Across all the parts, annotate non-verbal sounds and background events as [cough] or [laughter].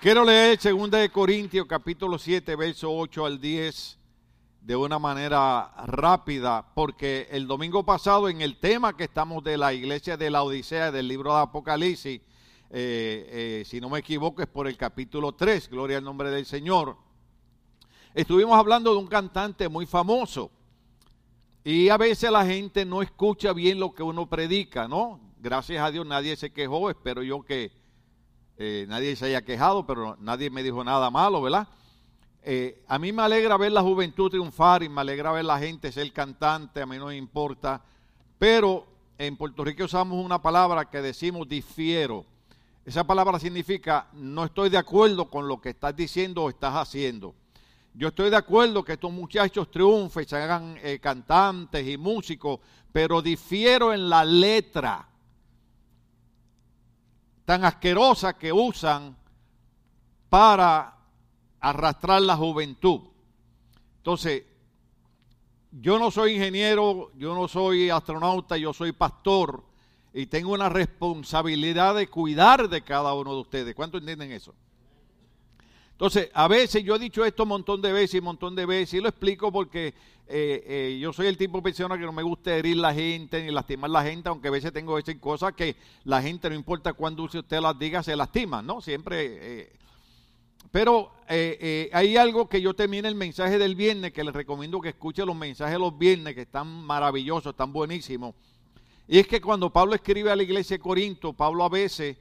Quiero leer 2 de Corintios capítulo 7, verso 8 al 10 de una manera rápida, porque el domingo pasado en el tema que estamos de la iglesia de la Odisea del libro de Apocalipsis, eh, eh, si no me equivoco es por el capítulo 3, gloria al nombre del Señor, estuvimos hablando de un cantante muy famoso. Y a veces la gente no escucha bien lo que uno predica, ¿no? Gracias a Dios nadie se quejó, espero yo que eh, nadie se haya quejado, pero nadie me dijo nada malo, ¿verdad? Eh, a mí me alegra ver la juventud triunfar y me alegra ver la gente ser cantante, a mí no me importa, pero en Puerto Rico usamos una palabra que decimos difiero. Esa palabra significa no estoy de acuerdo con lo que estás diciendo o estás haciendo. Yo estoy de acuerdo que estos muchachos triunfen, se hagan eh, cantantes y músicos, pero difiero en la letra tan asquerosa que usan para arrastrar la juventud. Entonces, yo no soy ingeniero, yo no soy astronauta, yo soy pastor y tengo una responsabilidad de cuidar de cada uno de ustedes. ¿Cuánto entienden eso? Entonces, a veces yo he dicho esto un montón de veces y un montón de veces y lo explico porque eh, eh, yo soy el tipo de persona que no me gusta herir la gente ni lastimar la gente, aunque a veces tengo que cosas que la gente, no importa cuándo usted las diga, se lastima, ¿no? Siempre. Eh, pero hay algo que yo termine el mensaje del viernes, que les recomiendo que escuchen los mensajes de los viernes, que están maravillosos, están buenísimos. Y es que cuando Pablo escribe a la iglesia de Corinto, Pablo a veces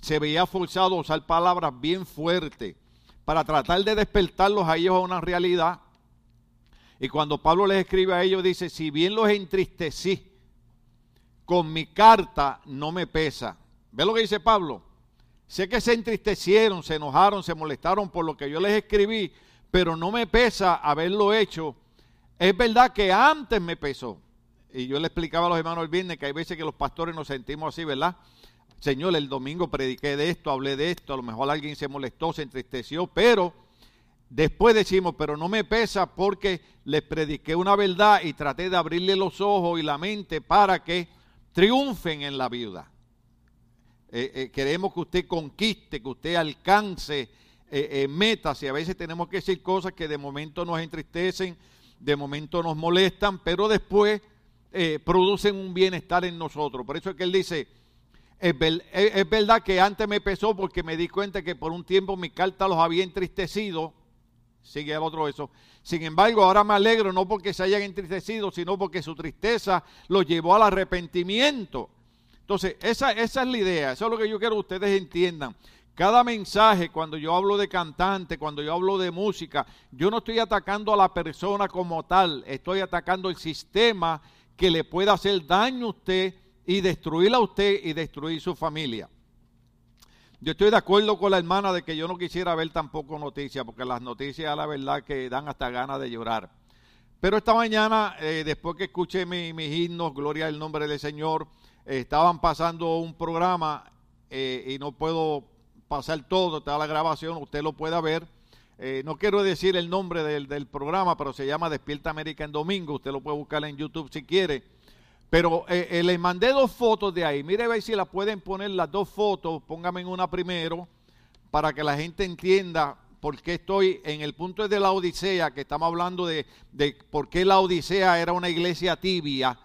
se veía forzado a usar palabras bien fuertes para tratar de despertarlos a ellos a una realidad. Y cuando Pablo les escribe a ellos, dice, si bien los entristecí, con mi carta no me pesa. ¿Ve lo que dice Pablo? Sé que se entristecieron, se enojaron, se molestaron por lo que yo les escribí, pero no me pesa haberlo hecho. Es verdad que antes me pesó. Y yo le explicaba a los hermanos el viernes que hay veces que los pastores nos sentimos así, ¿verdad? Señor, el domingo prediqué de esto, hablé de esto, a lo mejor alguien se molestó, se entristeció, pero después decimos, pero no me pesa porque les prediqué una verdad y traté de abrirle los ojos y la mente para que triunfen en la vida. Eh, eh, queremos que usted conquiste, que usted alcance eh, metas y a veces tenemos que decir cosas que de momento nos entristecen, de momento nos molestan, pero después producen un bienestar en nosotros. Por eso es que él dice, es, verdad que antes me pesó porque me di cuenta que por un tiempo mi carta los había entristecido. Sigue el otro eso. Sin embargo, ahora me alegro no porque se hayan entristecido, sino porque su tristeza los llevó al arrepentimiento. Entonces, esa, esa es la idea. Eso es lo que yo quiero que ustedes entiendan. Cada mensaje, cuando yo hablo de cantante, cuando yo hablo de música, yo no estoy atacando a la persona como tal, estoy atacando el sistema que le pueda hacer daño a usted y destruirla a usted y destruir su familia. Yo estoy de acuerdo con la hermana de que yo no quisiera ver tampoco noticias, porque las noticias, la verdad, que dan hasta ganas de llorar. Pero esta mañana, eh, después que escuché mis himnos, Gloria al nombre del Señor, eh, estaban pasando un programa eh, y no puedo pasar todo, está la grabación, usted lo pueda ver. no quiero decir el nombre del, del, programa, pero se llama Despierta América en Domingo, usted lo puede buscar en YouTube si quiere. Pero eh, eh, les mandé dos fotos de ahí. Mire a ver si la pueden poner las dos fotos. Póngame en una primero para que la gente entienda por qué estoy en el punto de la Odisea, que estamos hablando de, de por qué la Odisea era una iglesia tibia,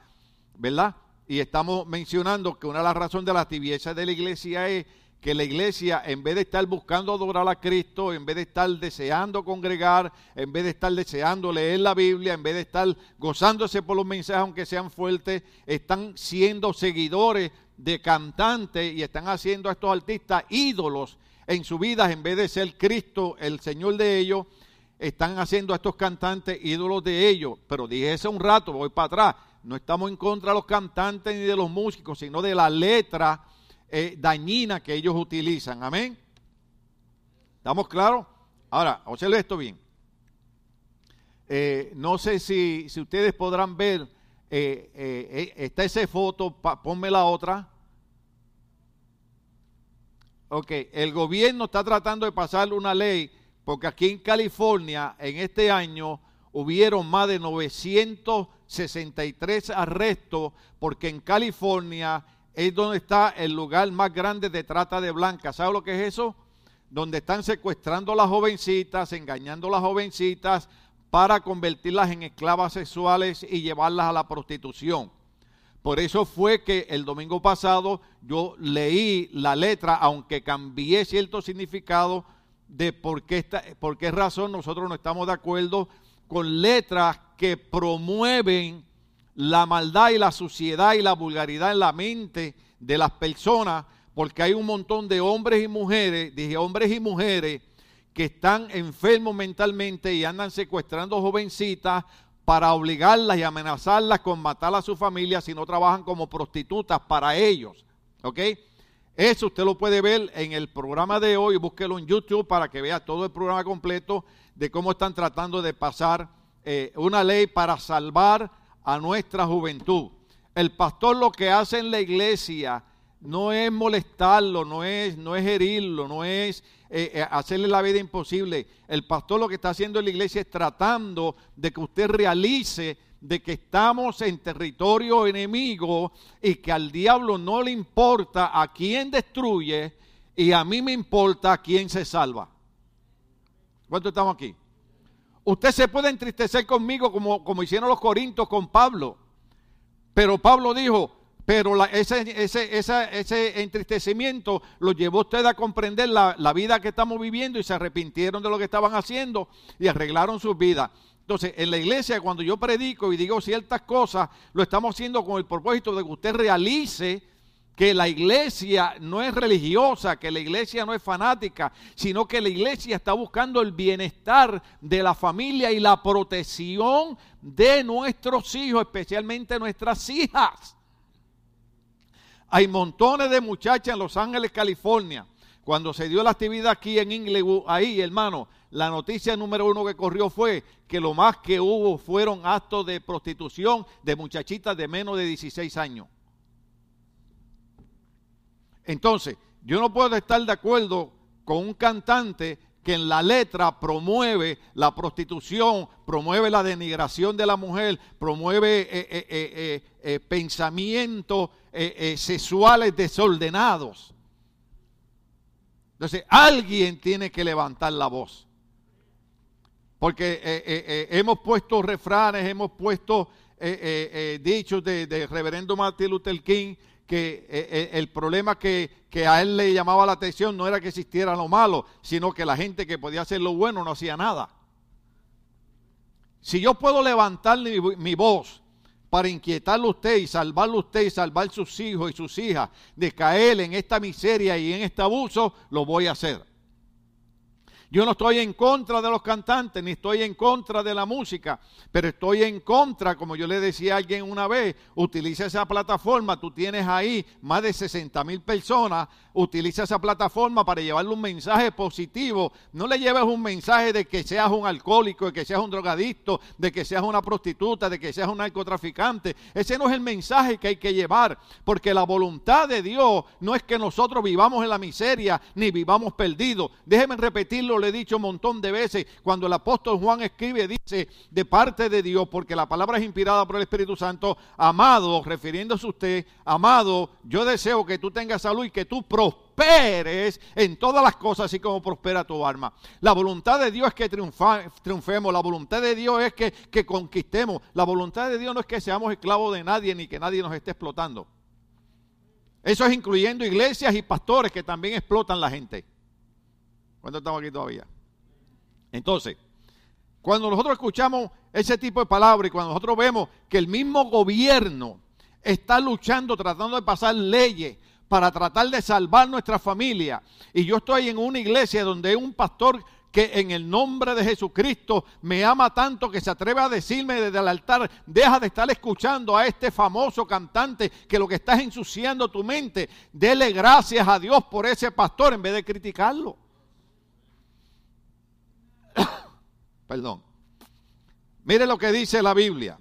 ¿verdad? Y estamos mencionando que una de las razones de la tibieza de la iglesia es que la iglesia, en vez de estar buscando adorar a Cristo, en vez de estar deseando congregar, en vez de estar deseando leer la Biblia, en vez de estar gozándose por los mensajes, aunque sean fuertes, están siendo seguidores de cantantes y están haciendo a estos artistas ídolos en su vida, en vez de ser Cristo el Señor de ellos, están haciendo a estos cantantes ídolos de ellos. Pero dije eso un rato, voy para atrás. No estamos en contra de los cantantes ni de los músicos, sino de la letra eh, dañina que ellos utilizan. Amén. ¿Estamos claros? Ahora, observe esto bien. Eh, no sé si, si, ustedes podrán ver, eh, está esa foto, ponme la otra. Ok, el gobierno está tratando de pasar una ley porque aquí en California en este año hubieron más de 963 arrestos porque en California es donde está el lugar más grande de trata de blancas. ¿Sabe lo que es eso? donde están secuestrando a las jovencitas, engañando a las jovencitas para convertirlas en esclavas sexuales y llevarlas a la prostitución. Por eso fue que el domingo pasado yo leí la letra, aunque cambié cierto significado de por qué, por qué razón nosotros no estamos de acuerdo con letras que promueven la maldad y la suciedad y la vulgaridad en la mente de las personas, porque hay un montón de hombres y mujeres, dije hombres y mujeres, que están enfermos mentalmente y andan secuestrando jovencitas para obligarlas y amenazarlas con matar a su familia si no trabajan como prostitutas para ellos. ¿Ok? Eso usted lo puede ver en el programa de hoy, búsquelo en YouTube para que vea todo el programa completo de cómo están tratando de pasar eh, una ley para salvar a nuestra juventud. El pastor lo que hace en la iglesia no es molestarlo, no es, no es herirlo, no es eh, eh, hacerle la vida imposible. El pastor lo que está haciendo en la iglesia es tratando de que usted realice de que estamos en territorio enemigo y que al diablo no le importa a quién destruye y a mí me importa a quién se salva. ¿Cuántos estamos aquí? Usted se puede entristecer conmigo como, como hicieron los corintios con Pablo. Pero Pablo dijo, pero ese, ese, ese, entristecimiento lo llevó usted a comprender la, la, vida que estamos viviendo y se arrepintieron de lo que estaban haciendo y arreglaron sus vidas. Entonces, en la iglesia, cuando yo predico y digo ciertas cosas, lo estamos haciendo con el propósito de que usted realice que la iglesia no es religiosa, que la iglesia no es fanática, sino que la iglesia está buscando el bienestar de la familia y la protección de nuestros hijos, especialmente nuestras hijas. Hay montones de muchachas en Los Ángeles, California. Cuando se dio la actividad aquí en Inglewood, ahí, hermano, la noticia número uno que corrió fue que lo más que hubo fueron actos de prostitución de muchachitas de menos de 16 años. Entonces, yo no puedo estar de acuerdo con un cantante que en la letra promueve la prostitución, promueve la denigración de la mujer, promueve eh, eh, eh, pensamientos sexuales desordenados. Entonces, alguien tiene que levantar la voz. Porque hemos puesto refranes, hemos puesto dichos de, de reverendo Martin Luther King, que eh, eh, el problema que, a él le llamaba la atención no era que existiera lo malo, sino que la gente que podía hacer lo bueno no hacía nada. Si yo puedo levantar mi, voz para inquietarle a usted y salvarle a usted y salvar sus hijos y sus hijas de caer en esta miseria y en este abuso, lo voy a hacer. Yo no estoy en contra de los cantantes, ni estoy en contra de la música, pero estoy en contra, como yo le decía a alguien una vez, utiliza esa plataforma, tú tienes ahí más de 60 mil personas, utiliza esa plataforma para llevarle un mensaje positivo. No le lleves un mensaje de que seas un alcohólico, de que seas un drogadicto, de que seas una prostituta, de que seas un narcotraficante. Ese no es el mensaje que hay que llevar, porque la voluntad de Dios no es que nosotros vivamos en la miseria ni vivamos perdidos. Déjenme repetirlo le he dicho un montón de veces, cuando el apóstol Juan escribe, dice, de parte de Dios, porque la palabra es inspirada por el Espíritu Santo, amado, refiriéndose a usted, amado, yo deseo que tú tengas salud y que tú prosperes en todas las cosas, así como prospera tu alma. La voluntad de Dios es que triunfemos, la voluntad de Dios es que, que conquistemos, la voluntad de Dios no es que seamos esclavos de nadie ni que nadie nos esté explotando. Eso es incluyendo iglesias y pastores que también explotan la gente. ¿Cuántos estamos aquí todavía? Entonces, cuando nosotros escuchamos ese tipo de palabras y cuando nosotros vemos que el mismo gobierno está luchando, tratando de pasar leyes para tratar de salvar nuestra familia, y yo estoy en una iglesia donde hay un pastor que en el nombre de Jesucristo me ama tanto que se atreve a decirme desde el altar, deja de estar escuchando a este famoso cantante que lo que está es ensuciando tu mente. Dele gracias a Dios por ese pastor en vez de criticarlo. Perdón. Mire lo que dice la Biblia.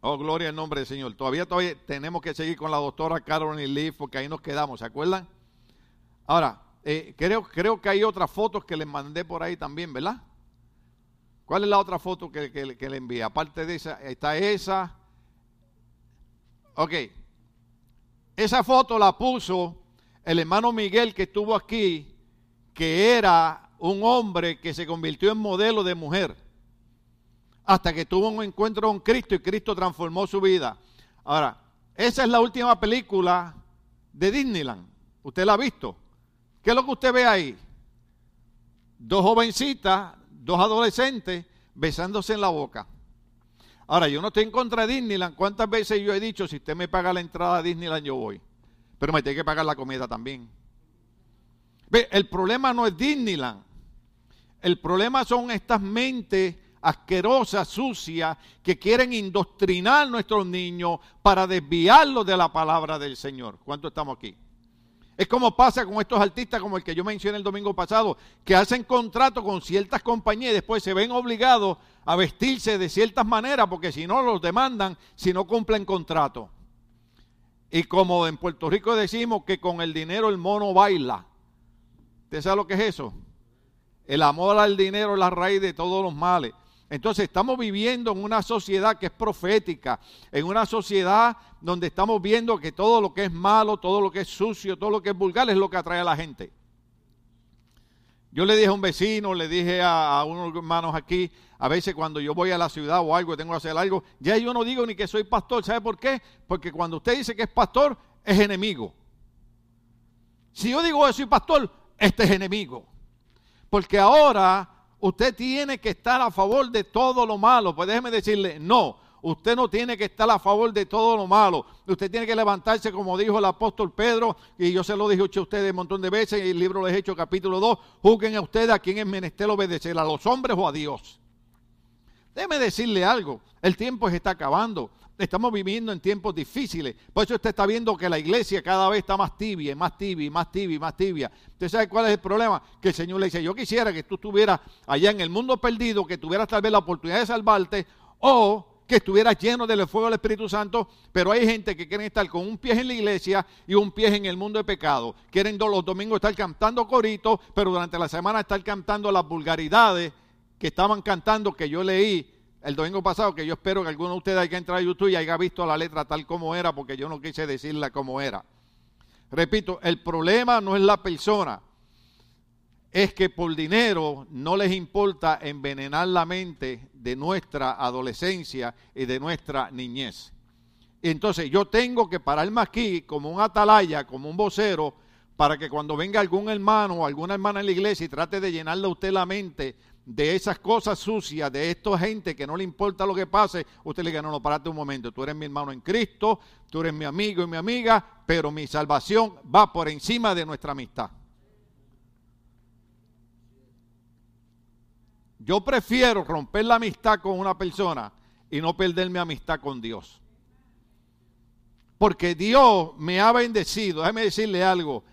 Oh, gloria al nombre del Señor. Todavía, todavía tenemos que seguir con la doctora Carolyn Lee porque ahí nos quedamos, ¿se acuerdan? Ahora, eh, creo, creo que hay otras fotos que les mandé por ahí también, ¿verdad? ¿Cuál es la otra foto que, que le envié? Aparte de esa, está esa. Ok. Esa foto la puso el hermano Miguel que estuvo aquí que era un hombre que se convirtió en modelo de mujer hasta que tuvo un encuentro con Cristo y Cristo transformó su vida. Ahora, esa es la última película de Disneyland. ¿Usted la ha visto? ¿Qué es lo que usted ve ahí? Dos jovencitas, dos adolescentes besándose en la boca. Ahora, yo no estoy en contra de Disneyland. ¿Cuántas veces yo he dicho, si usted me paga la entrada a Disneyland, yo voy? Pero me tiene que pagar la comida también. El problema no es Disneyland. El problema son estas mentes asquerosas, sucias, que quieren indoctrinar a nuestros niños para desviarlos de la palabra del Señor. ¿Cuánto estamos aquí? Es como pasa con estos artistas como el que yo mencioné el domingo pasado, que hacen contrato con ciertas compañías y después se ven obligados a vestirse de ciertas maneras porque si no los demandan si no cumplen contrato. Y como en Puerto Rico decimos que con el dinero el mono baila. ¿Usted sabe lo que es eso? El amor al dinero es la raíz de todos los males. Entonces estamos viviendo en una sociedad que es profética, en una sociedad donde estamos viendo que todo lo que es malo, todo lo que es sucio, todo lo que es vulgar es lo que atrae a la gente. Yo le dije a un vecino, le dije a, unos hermanos aquí, a veces cuando yo voy a la ciudad o algo, tengo que hacer algo, ya yo no digo ni que soy pastor. ¿Sabe por qué? Porque cuando usted dice que es pastor, es enemigo. Si yo digo que soy pastor, este es enemigo. Porque ahora usted tiene que estar a favor de todo lo malo. Pues déjeme decirle, no, usted no tiene que estar a favor de todo lo malo. Usted tiene que levantarse, como dijo el apóstol Pedro, y yo se lo dije a ustedes un montón de veces, y el libro les he hecho capítulo 2, juzguen a ustedes a quien es menester obedecer, a los hombres o a Dios. Déjeme decirle algo, el tiempo se está acabando. Estamos viviendo en tiempos difíciles. Por eso usted está viendo que la iglesia cada vez está más tibia, más tibia, más tibia, más tibia. ¿Usted sabe cuál es el problema? Que el Señor le dice, yo quisiera que tú estuvieras allá en el mundo perdido, que tuvieras tal vez la oportunidad de salvarte, o que estuvieras lleno del fuego del Espíritu Santo, pero hay gente que quiere estar con un pie en la iglesia y un pie en el mundo de pecado. Quieren los domingos estar cantando coritos, pero durante la semana estar cantando las vulgaridades que estaban cantando que yo leí el domingo pasado, que yo espero que alguno de ustedes haya entrado a YouTube y haya visto la letra tal como era, porque yo no quise decirla como era. Repito, el problema no es la persona, es que por dinero no les importa envenenar la mente de nuestra adolescencia y de nuestra niñez. Entonces yo tengo que pararme aquí como un atalaya, como un vocero, para que cuando venga algún hermano o alguna hermana en la iglesia y trate de llenarle a usted la mente de esas cosas sucias, de esta gente que no le importa lo que pase, usted le diga, no, no, párate un momento, tú eres mi hermano en Cristo, tú eres mi amigo y mi amiga, pero mi salvación va por encima de nuestra amistad. Yo prefiero romper la amistad con una persona y no perder mi amistad con Dios. Porque Dios me ha bendecido. Déjeme decirle algo.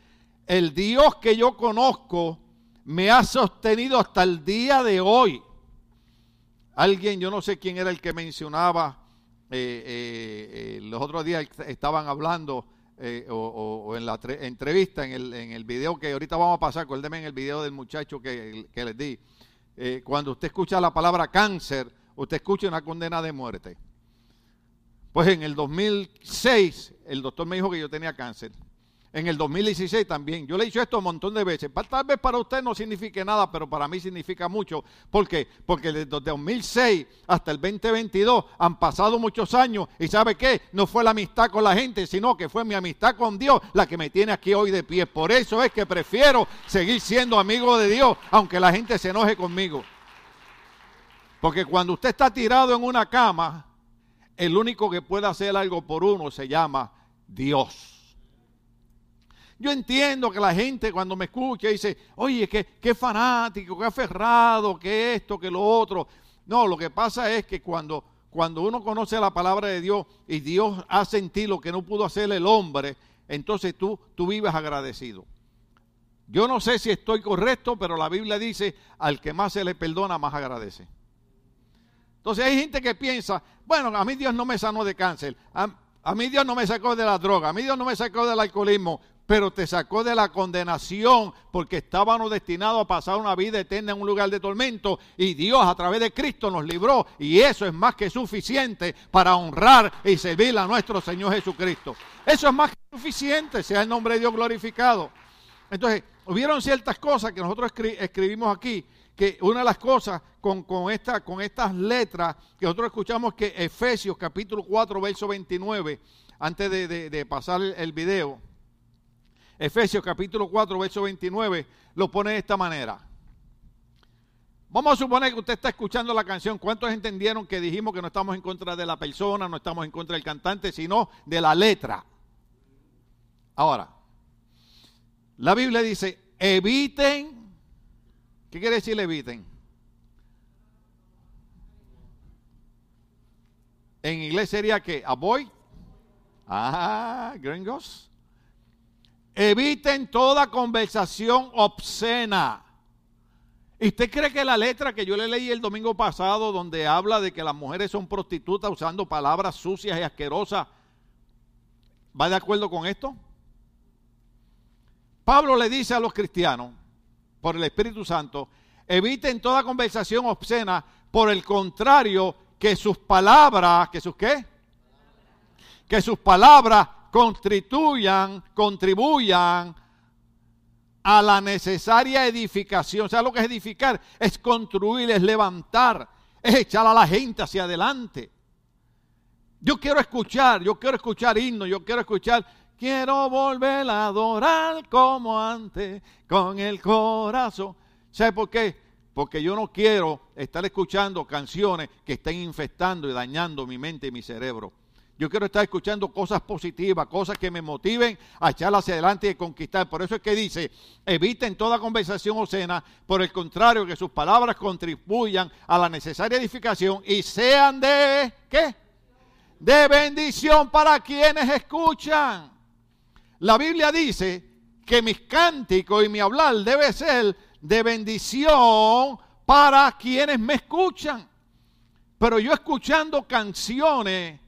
El Dios que yo conozco me ha sostenido hasta el día de hoy. Alguien, yo no sé quién era el que mencionaba, eh, eh, eh, los otros días estaban hablando o, en la entrevista, en el, en el video que ahorita vamos a pasar, acuérdenme en el video del muchacho que, que les di. cuando usted escucha la palabra cáncer, usted escucha una condena de muerte. Pues en el 2006 el doctor me dijo que yo tenía cáncer en el 2016 también. Yo le he dicho esto un montón de veces. Tal vez para usted no signifique nada, pero para mí significa mucho. ¿Por qué? Porque desde el 2006 hasta el 2022 han pasado muchos años y ¿sabe qué? No fue la amistad con la gente, sino que fue mi amistad con Dios la que me tiene aquí hoy de pie. Por eso es que prefiero seguir siendo amigo de Dios, aunque la gente se enoje conmigo. Porque cuando usted está tirado en una cama, el único que puede hacer algo por uno se llama Dios. Yo entiendo que la gente cuando me escucha dice, oye, qué, qué fanático, qué aferrado, qué esto, qué lo otro. No, lo que pasa es que cuando, cuando uno conoce la palabra de Dios y Dios hace en ti lo que no pudo hacer el hombre, entonces tú, tú vives agradecido. Yo no sé si estoy correcto, pero la Biblia dice, al que más se le perdona, más agradece. Entonces hay gente que piensa, bueno, a mí Dios no me sanó de cáncer, a, a mí Dios no me sacó de la droga, a mí Dios no me sacó del alcoholismo, pero te sacó de la condenación porque estábamos destinados a pasar una vida eterna en un lugar de tormento y Dios a través de Cristo nos libró y eso es más que suficiente para honrar y servir a nuestro Señor Jesucristo. Eso es más que suficiente, sea el nombre de Dios glorificado. Entonces, hubieron ciertas cosas que nosotros escribimos aquí, que una de las cosas con, con estas letras que nosotros escuchamos que Efesios capítulo 4, verso 29, antes de, pasar el video, Efesios capítulo 4, verso 29, lo pone de esta manera. Vamos a suponer que usted está escuchando la canción. ¿Cuántos entendieron que dijimos que no estamos en contra de la persona, no estamos en contra del cantante, sino de la letra? Ahora, la Biblia dice, eviten. ¿Qué quiere decir eviten? En inglés sería que avoid. Ah, gringos. Eviten toda conversación obscena ¿Y usted cree que la letra que yo le leí el domingo pasado, donde habla de que las mujeres son prostitutas usando palabras sucias y asquerosas, va de acuerdo con esto? Pablo le dice a los cristianos, por el Espíritu Santo, eviten toda conversación obscena, por el contrario, que sus palabras, que sus qué? Que sus palabras constituyan, contribuyan a la necesaria edificación. ¿Sabes lo que es edificar? Es construir, es levantar, es echar a la gente hacia adelante. Yo quiero escuchar, yo quiero escuchar himnos, yo quiero escuchar, quiero volver a adorar como antes, con el corazón. ¿Sabe por qué? Porque yo no quiero estar escuchando canciones que estén infectando y dañando mi mente y mi cerebro. Yo quiero estar escuchando cosas positivas, cosas que me motiven a echar hacia adelante y conquistar. Por eso es que dice, eviten toda conversación obscena, por el contrario, que sus palabras contribuyan a la necesaria edificación y sean de, ¿qué? De bendición para quienes escuchan. La Biblia dice que mis cánticos y mi hablar debe ser de bendición para quienes me escuchan. Pero yo escuchando canciones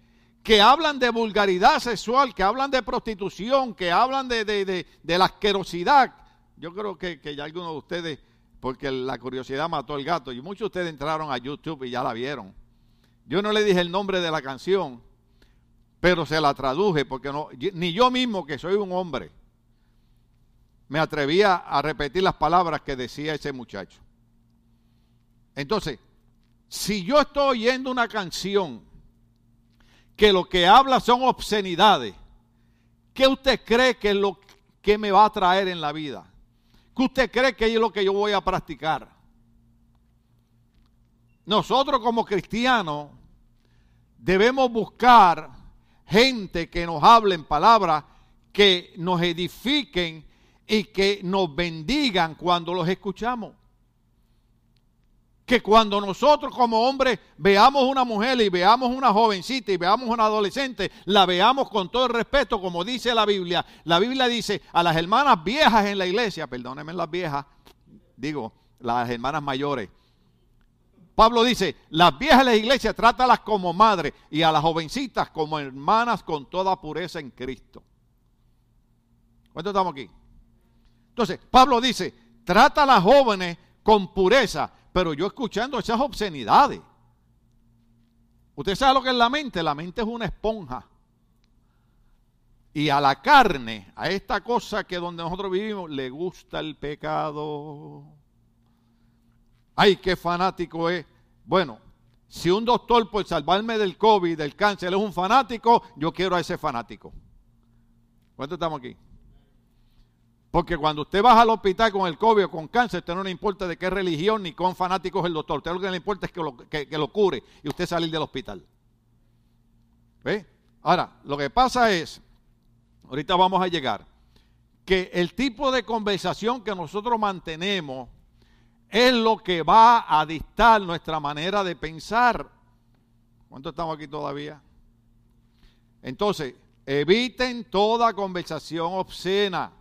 que hablan de vulgaridad sexual, que hablan de prostitución, que hablan de, de, la asquerosidad. Yo creo que, que, ya algunos de ustedes, porque la curiosidad mató al gato, y muchos de ustedes entraron a YouTube y ya la vieron. Yo no le dije el nombre de la canción, pero se la traduje, porque no, ni yo mismo, que soy un hombre, me atrevía a repetir las palabras que decía ese muchacho. Entonces, si yo estoy oyendo una canción, que lo que habla son obscenidades, ¿qué usted cree que es lo que me va a traer en la vida? ¿Qué usted cree que es lo que yo voy a practicar? Nosotros como cristianos debemos buscar gente que nos hablen palabras que nos edifiquen y que nos bendigan cuando los escuchamos que cuando nosotros como hombres veamos una mujer y veamos una jovencita y veamos una adolescente, la veamos con todo el respeto, como dice la Biblia. La Biblia dice a las hermanas viejas en la iglesia, perdónenme las viejas, digo, las hermanas mayores. Pablo dice, las viejas de la iglesia trátalas como madres y a las jovencitas como hermanas con toda pureza en Cristo. ¿Cuánto estamos aquí? Entonces, Pablo dice, trata a las jóvenes con pureza, pero yo escuchando esas obscenidades. Usted sabe lo que es la mente. La mente es una esponja. Y a la carne, a esta cosa que donde nosotros vivimos, le gusta el pecado. Ay, qué fanático es. Bueno, si un doctor por salvarme del COVID, del cáncer, es un fanático, yo quiero a ese fanático. ¿Cuántos estamos aquí? Porque cuando usted va al hospital con el COVID o con cáncer, usted no le importa de qué religión ni con fanáticos el doctor. Usted lo que le importa es que lo, que, lo cure y usted salir del hospital. ¿Ve? Ahora, lo que pasa es, ahorita vamos a llegar, que el tipo de conversación que nosotros mantenemos es lo que va a dictar nuestra manera de pensar. ¿Cuánto estamos aquí todavía? Entonces, eviten toda conversación obscena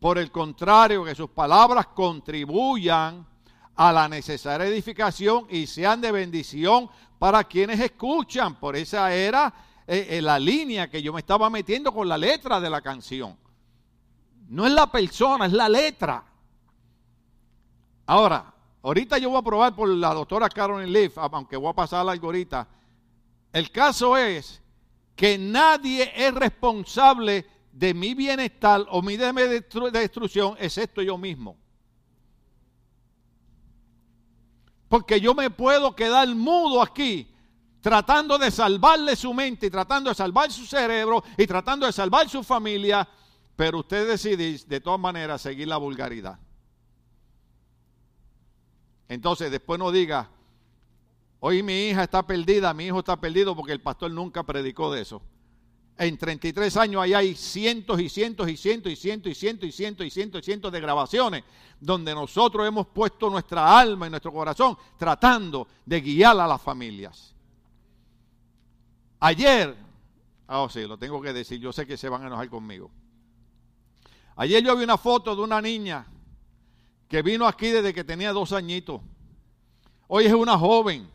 por el contrario, que sus palabras contribuyan a la necesaria edificación y sean de bendición para quienes escuchan. Por esa era eh, eh, la línea que yo me estaba metiendo con la letra de la canción. No es la persona, es la letra. Ahora, ahorita yo voy a probar por la doctora Carolyn Leaf, aunque voy a pasar algo ahorita. El caso es que nadie es responsable de mi bienestar o mi destrucción, excepto yo mismo. Porque yo me puedo quedar mudo aquí tratando de salvarle su mente y tratando de salvar su cerebro y tratando de salvar su familia, pero usted decide de todas maneras seguir la vulgaridad. Entonces después no diga, hoy mi hija está perdida, mi hijo está perdido porque el pastor nunca predicó de eso. En 33 años ahí hay cientos y cientos y cientos y cientos y cientos y cientos y cientos y cientos de grabaciones donde nosotros hemos puesto nuestra alma y nuestro corazón tratando de guiar a las familias. Ayer, oh sí, lo tengo que decir, yo sé que se van a enojar conmigo. Ayer yo vi una foto de una niña que vino aquí desde que tenía dos añitos. Hoy es una joven.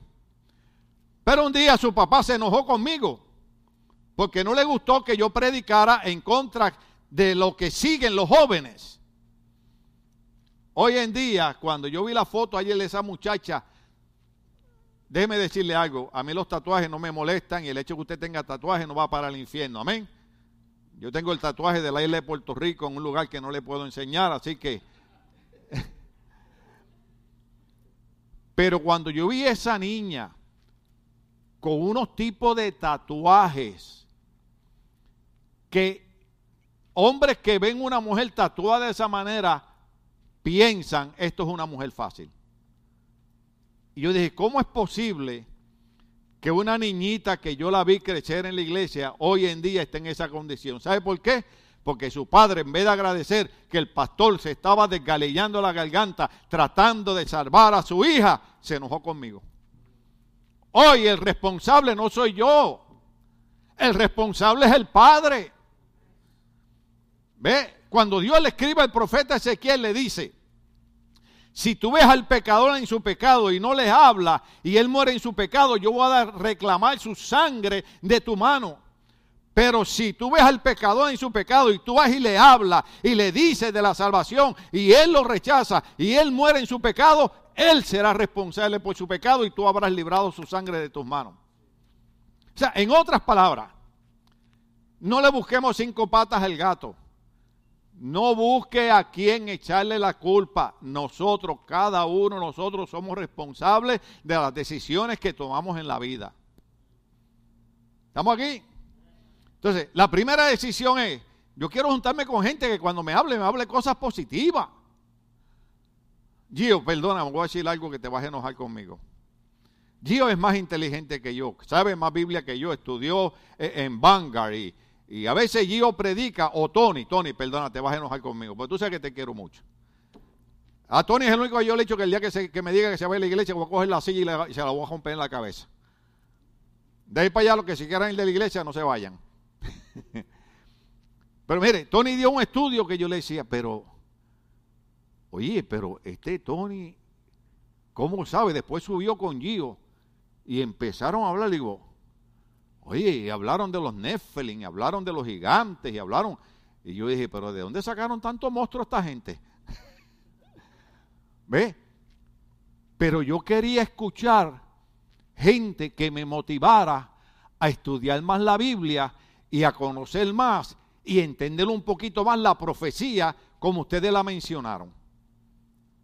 Pero un día su papá se enojó conmigo porque no le gustó que yo predicara en contra de lo que siguen los jóvenes. Hoy en día, cuando yo vi la foto ayer de esa muchacha, déjeme decirle algo, a mí los tatuajes no me molestan y el hecho de que usted tenga tatuajes no va para el infierno, amén. Yo tengo el tatuaje de la isla de Puerto Rico en un lugar que no le puedo enseñar, así que... [laughs] Pero cuando yo vi a esa niña con unos tipos de tatuajes que hombres que ven una mujer tatuada de esa manera piensan, esto es una mujer fácil. Y yo dije, ¿cómo es posible que una niñita que yo la vi crecer en la iglesia hoy en día esté en esa condición? ¿Sabe por qué? Porque su padre, en vez de agradecer que el pastor se estaba desgalellando la garganta tratando de salvar a su hija, se enojó conmigo. Hoy el responsable no soy yo. El responsable es el padre. ¿Ve? Cuando Dios le escribe al profeta Ezequiel, le dice, si tú ves al pecador en su pecado y no le habla y él muere en su pecado, yo voy a reclamar su sangre de tu mano. Pero si tú ves al pecador en su pecado y tú vas y le hablas y le dices de la salvación y él lo rechaza y él muere en su pecado, él será responsable por su pecado y tú habrás librado su sangre de tus manos. O sea, en otras palabras, no le busquemos cinco patas al gato. No busque a quien echarle la culpa. Nosotros, cada uno nosotros somos responsables de las decisiones que tomamos en la vida. ¿Estamos aquí? Entonces, la primera decisión es, yo quiero juntarme con gente que cuando me hable, me hable cosas positivas. Gio, perdona, voy a decir algo que te vas a enojar conmigo. Gio es más inteligente que yo, sabe más Biblia que yo, estudió eh, en Vanguard y, y a veces Gio predica, o Tony, Tony, perdona, te vas a enojar conmigo, porque tú sabes que te quiero mucho. A Tony es el único que yo le he dicho que el día que, se, que me diga que se va a la iglesia, voy a coger la silla y, se la voy a romper en la cabeza. De ahí para allá, los que si quieran ir de la iglesia, no se vayan. [laughs] pero mire, Tony dio un estudio que yo le decía, pero, oye, pero este Tony, ¿cómo sabe? Después subió con Gio y empezaron a hablar, digo, Oye, y hablaron de los Nephilim, y hablaron de los gigantes, y hablaron. Y yo dije, pero ¿de dónde sacaron tanto monstruo esta gente? [laughs] ¿Ve? Pero yo quería escuchar gente que me motivara a estudiar más la Biblia y a conocer más y entender un poquito más la profecía como ustedes la mencionaron.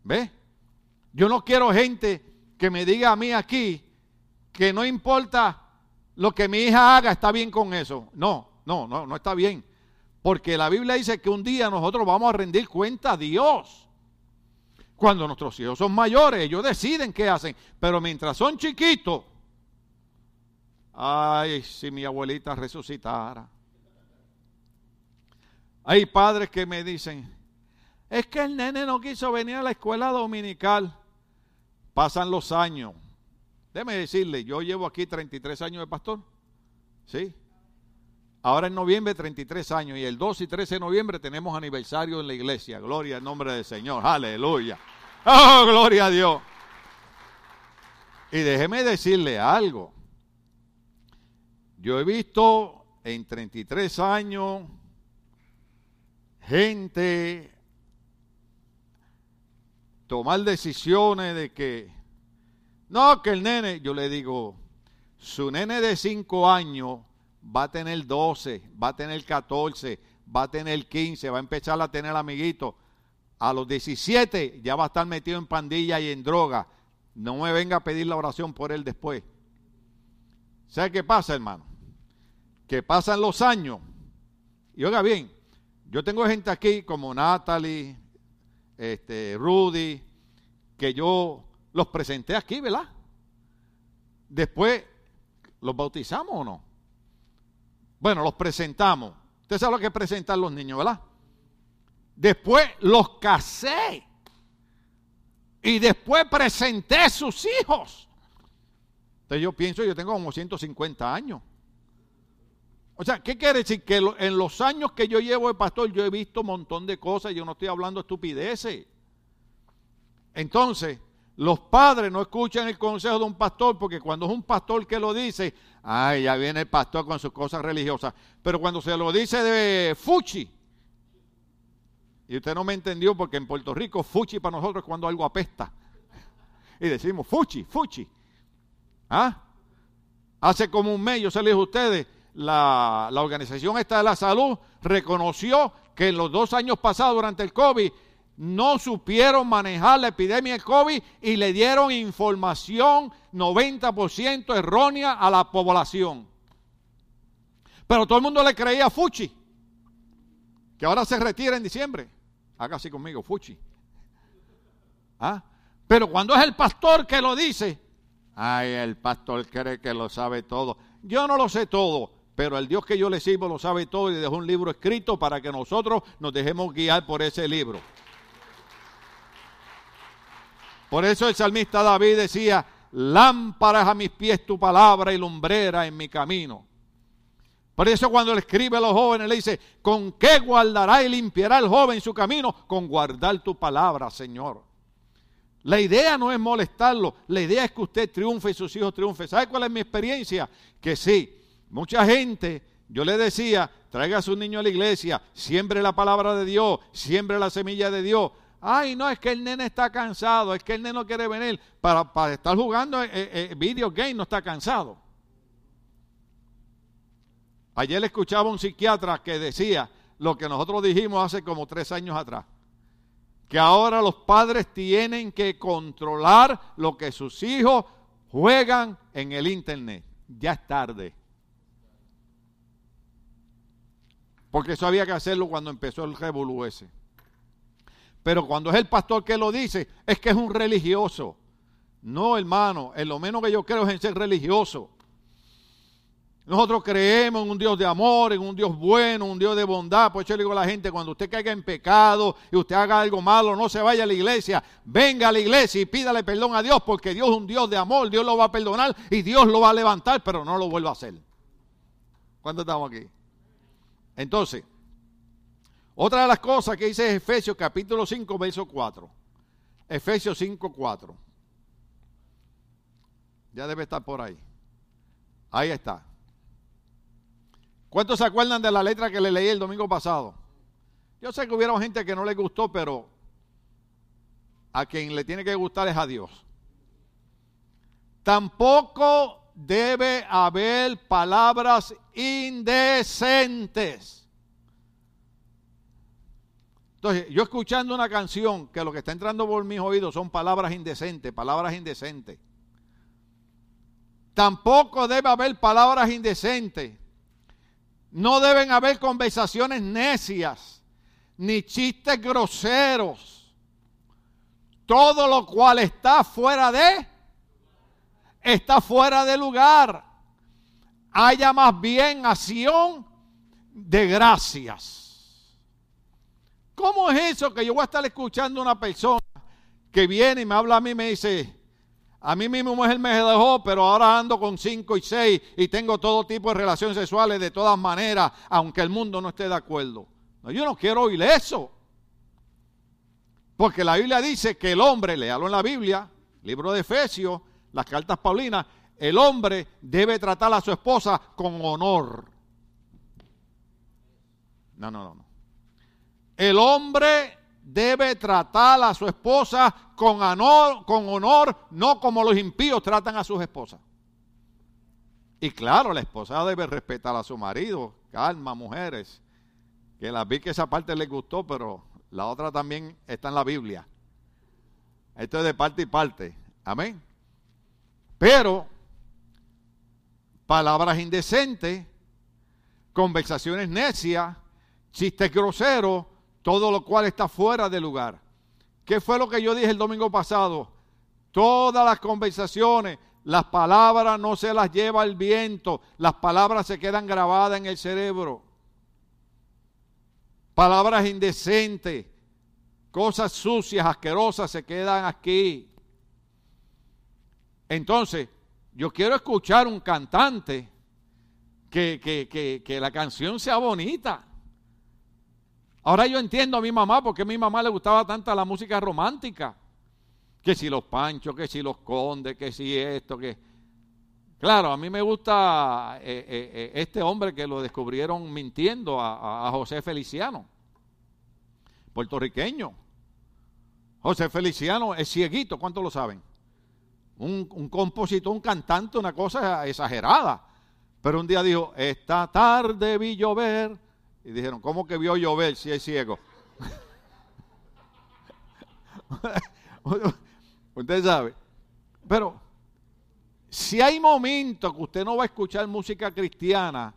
¿Ve? Yo no quiero gente que me diga a mí aquí que no importa lo que mi hija haga está bien con eso. No, no, no, no está bien. Porque la Biblia dice que un día nosotros vamos a rendir cuenta a Dios. Cuando nuestros hijos son mayores, ellos deciden qué hacen. Pero mientras son chiquitos, ay, si mi abuelita resucitara. Hay padres que me dicen, es que el nene no quiso venir a la escuela dominical. Pasan los años, Déjeme decirle, yo llevo aquí 33 años de pastor. ¿Sí? Ahora en noviembre 33 años y el 2 y 13 de noviembre tenemos aniversario en la iglesia. Gloria al nombre del Señor. Aleluya. Oh, gloria a Dios. Y déjeme decirle algo. Yo he visto en 33 años gente tomar decisiones de que no, que el nene, yo le digo, su nene de 5 años va a tener 12, va a tener 14, va a tener 15, va a empezar a tener amiguitos. A los 17 ya va a estar metido en pandilla y en droga. No me venga a pedir la oración por él después. ¿Sabe qué pasa, hermano? Que pasan los años. Y oiga bien, yo tengo gente aquí como Natalie, este, Rudy, que yo los presenté aquí, ¿verdad? Después, ¿los bautizamos o no? Bueno, los presentamos. Usted sabe lo que presentan los niños, ¿verdad? Después los casé. Y después presenté sus hijos. Entonces yo pienso, yo tengo como 150 años. O sea, ¿qué quiere decir? Que en los años que yo llevo de pastor, yo he visto un montón de cosas. Yo no estoy hablando estupideces. Entonces, los padres no escuchan el consejo de un pastor porque cuando es un pastor que lo dice, ay, ya viene el pastor con sus cosas religiosas. Pero cuando se lo dice de Fuchi, y usted no me entendió porque en Puerto Rico Fuchi para nosotros es cuando algo apesta. Y decimos Fuchi, Fuchi. ¿Ah? Hace como un mes, yo se les dije a ustedes, la, la Organización esta de la Salud reconoció que en los dos años pasados durante el COVID no supieron manejar la epidemia de COVID y le dieron información 90% errónea a la población. Pero todo el mundo le creía a Fuchi, que ahora se retira en diciembre. Haga así conmigo, Fuchi. ¿Ah? Pero cuando es el pastor que lo dice, ay, el pastor cree que lo sabe todo. Yo no lo sé todo, pero el Dios que yo le sirvo lo sabe todo y dejó un libro escrito para que nosotros nos dejemos guiar por ese libro. Por eso el salmista David decía, lámparas a mis pies tu palabra y lumbrera en mi camino. Por eso cuando le escribe a los jóvenes le dice, ¿con qué guardará y limpiará el joven su camino? Con guardar tu palabra, Señor. La idea no es molestarlo, la idea es que usted triunfe y sus hijos triunfen. ¿Sabe cuál es mi experiencia? Que sí, mucha gente, yo le decía, traiga a su niño a la iglesia, siembre la palabra de Dios, siembre la semilla de Dios. Ay, no, es que el nene está cansado, es que el nene no quiere venir para, para estar jugando eh, eh, video game, no está cansado. Ayer escuchaba un psiquiatra que decía lo que nosotros dijimos hace como tres años atrás, que ahora los padres tienen que controlar lo que sus hijos juegan en el internet. Ya es tarde. Porque eso había que hacerlo cuando empezó el revolú ese. Pero cuando es el pastor que lo dice, es que es un religioso. No, hermano, en lo menos que yo creo es en ser religioso. Nosotros creemos en un Dios de amor, en un Dios bueno, un Dios de bondad. Por eso le digo a la gente, cuando usted caiga en pecado y usted haga algo malo, no se vaya a la iglesia. Venga a la iglesia y pídale perdón a Dios, porque Dios es un Dios de amor, Dios lo va a perdonar y Dios lo va a levantar, pero no lo vuelva a hacer. ¿Cuánto estamos aquí? Entonces, otra de las cosas que dice Efesios capítulo 5, verso 4. Efesios 5, 4. Ya debe estar por ahí. Ahí está. ¿Cuántos se acuerdan de la letra que le leí el domingo pasado? Yo sé que hubiera gente que no le gustó, pero a quien le tiene que gustar es a Dios. Tampoco debe haber palabras indecentes entonces, yo escuchando una canción que lo que está entrando por mis oídos son palabras indecentes, palabras indecentes. Tampoco debe haber palabras indecentes. No deben haber conversaciones necias, ni chistes groseros. Todo lo cual está fuera de, está fuera de lugar. Haya más bien acción de gracias. ¿Cómo es eso que yo voy a estar escuchando a una persona que viene y me habla a mí y me dice, a mí mi mujer me dejó, pero ahora ando con cinco y seis y tengo todo tipo de relaciones sexuales de todas maneras, aunque el mundo no esté de acuerdo? No, yo no quiero oír eso. Porque la Biblia dice que el hombre, léalo en la Biblia, libro de Efesios, las cartas Paulinas, el hombre debe tratar a su esposa con honor. No, no, no. El hombre debe tratar a su esposa con honor, no como los impíos tratan a sus esposas. Y claro, la esposa debe respetar a su marido. Calma, mujeres. que la vi que esa parte les gustó, pero la otra también está en la Biblia. Esto es de parte y parte. Amén. Pero palabras indecentes, conversaciones necias, chistes groseros, todo lo cual está fuera de lugar. ¿Qué fue lo que yo dije el domingo pasado? Todas las conversaciones, las palabras no se las lleva el viento, las palabras se quedan grabadas en el cerebro. Palabras indecentes, cosas sucias, asquerosas se quedan aquí. Entonces, yo quiero escuchar un cantante que, que, que, la canción sea bonita. Ahora yo entiendo a mi mamá porque a mi mamá le gustaba tanta la música romántica. Que si los panchos, que si los condes, que si esto, que... Claro, a mí me gusta eh, eh, eh, este hombre que lo descubrieron mintiendo a, José Feliciano, puertorriqueño. José Feliciano es cieguito, ¿cuántos lo saben? un, compositor, un cantante, una cosa exagerada. Pero un día dijo, esta tarde vi llover. Y dijeron, ¿cómo que vio llover si es ciego? [laughs] usted sabe. Pero si hay momentos que usted no va a escuchar música cristiana,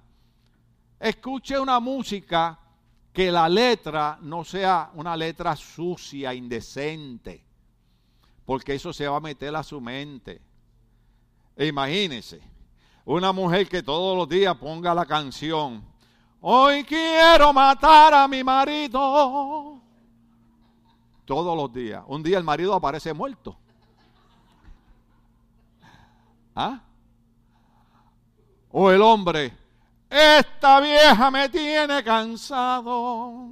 escuche una música que la letra no sea una letra sucia, indecente porque eso se va a meter a su mente. E imagínese, una mujer que todos los días ponga la canción, hoy quiero matar a mi marido. Todos los días. Un día el marido aparece muerto. ¿Ah? O el hombre, esta vieja me tiene cansado.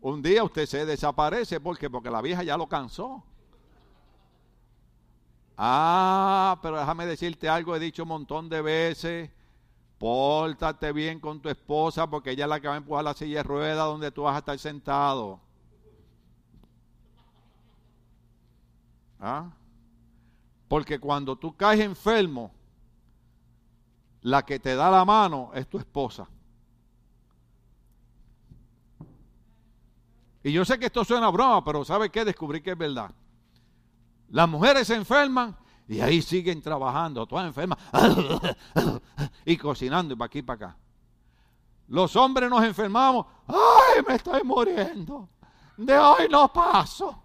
Un día usted se desaparece porque porque la vieja ya lo cansó. Ah, pero déjame decirte algo, he dicho un montón de veces. Pórtate bien con tu esposa porque ella es la que va a empujar la silla de ruedas donde tú vas a estar sentado. ¿Ah? Porque cuando tú caes enfermo, la que te da la mano es tu esposa. Y yo sé que esto suena broma, pero ¿sabe qué? Descubrí que es verdad. Las mujeres se enferman y ahí siguen trabajando, todas enfermas, [laughs] y cocinando y para aquí y para acá. Los hombres nos enfermamos, ¡ay, me estoy muriendo! De hoy no paso.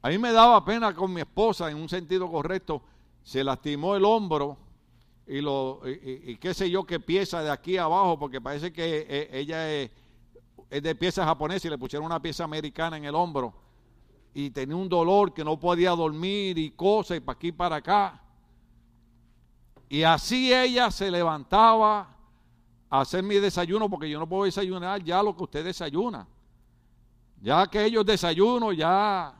A mí me daba pena con mi esposa en un sentido correcto. Se lastimó el hombro y, lo, y, qué sé yo qué pieza de aquí abajo, porque parece que eh, ella es, de pieza japonesa y le pusieron una pieza americana en el hombro y tenía un dolor que no podía dormir y cosas y para aquí para acá. Y así ella se levantaba a hacer mi desayuno, porque yo no puedo desayunar ya lo que usted desayuna. Ya que ellos desayuno, ya.